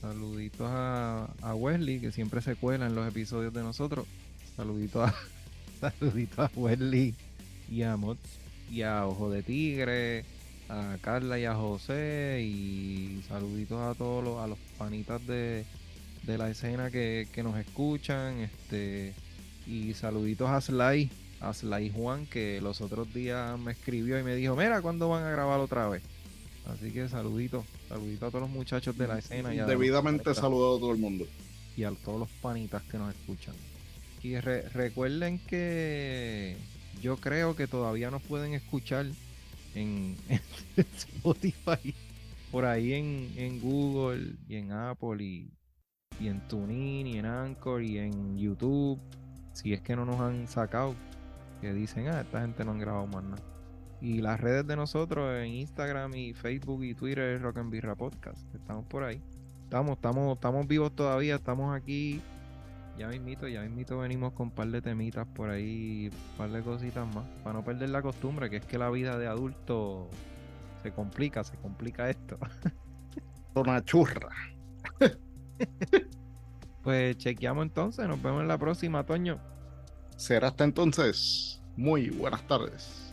Saluditos a, a Wesley, que siempre se cuela en los episodios de nosotros. Saludito a, saludito a Wesley y a Mots y a Ojo de Tigre, a Carla y a José y saluditos a todos los, a los panitas de, la escena que, nos escuchan, este y saluditos a Sly, a Sly Juan que los otros días me escribió y me dijo, mira, ¿cuándo van a grabar otra vez? Así que saluditos, saluditos a todos los muchachos de la escena. Y Debidamente saludado a todo el mundo. Y a todos los panitas que nos escuchan. Y recuerden que yo creo que todavía nos pueden escuchar en, Spotify, por ahí en, Google y en Apple y, en TuneIn y en Anchor y en YouTube. Si es que no nos han sacado, que dicen, ah, esta gente no han grabado más nada. Y las redes de nosotros en Instagram y Facebook y Twitter Rock and Birra Podcast. Estamos por ahí. Estamos, estamos, estamos vivos todavía, estamos aquí ya mismito, ya mismito venimos con un par de temitas por ahí, un par de cositas más, para no perder la costumbre, que es que la vida de adulto se complica, se complica esto. Una churra. pues chequeamos entonces, nos vemos en la próxima, Toño. Será hasta entonces. Muy buenas tardes.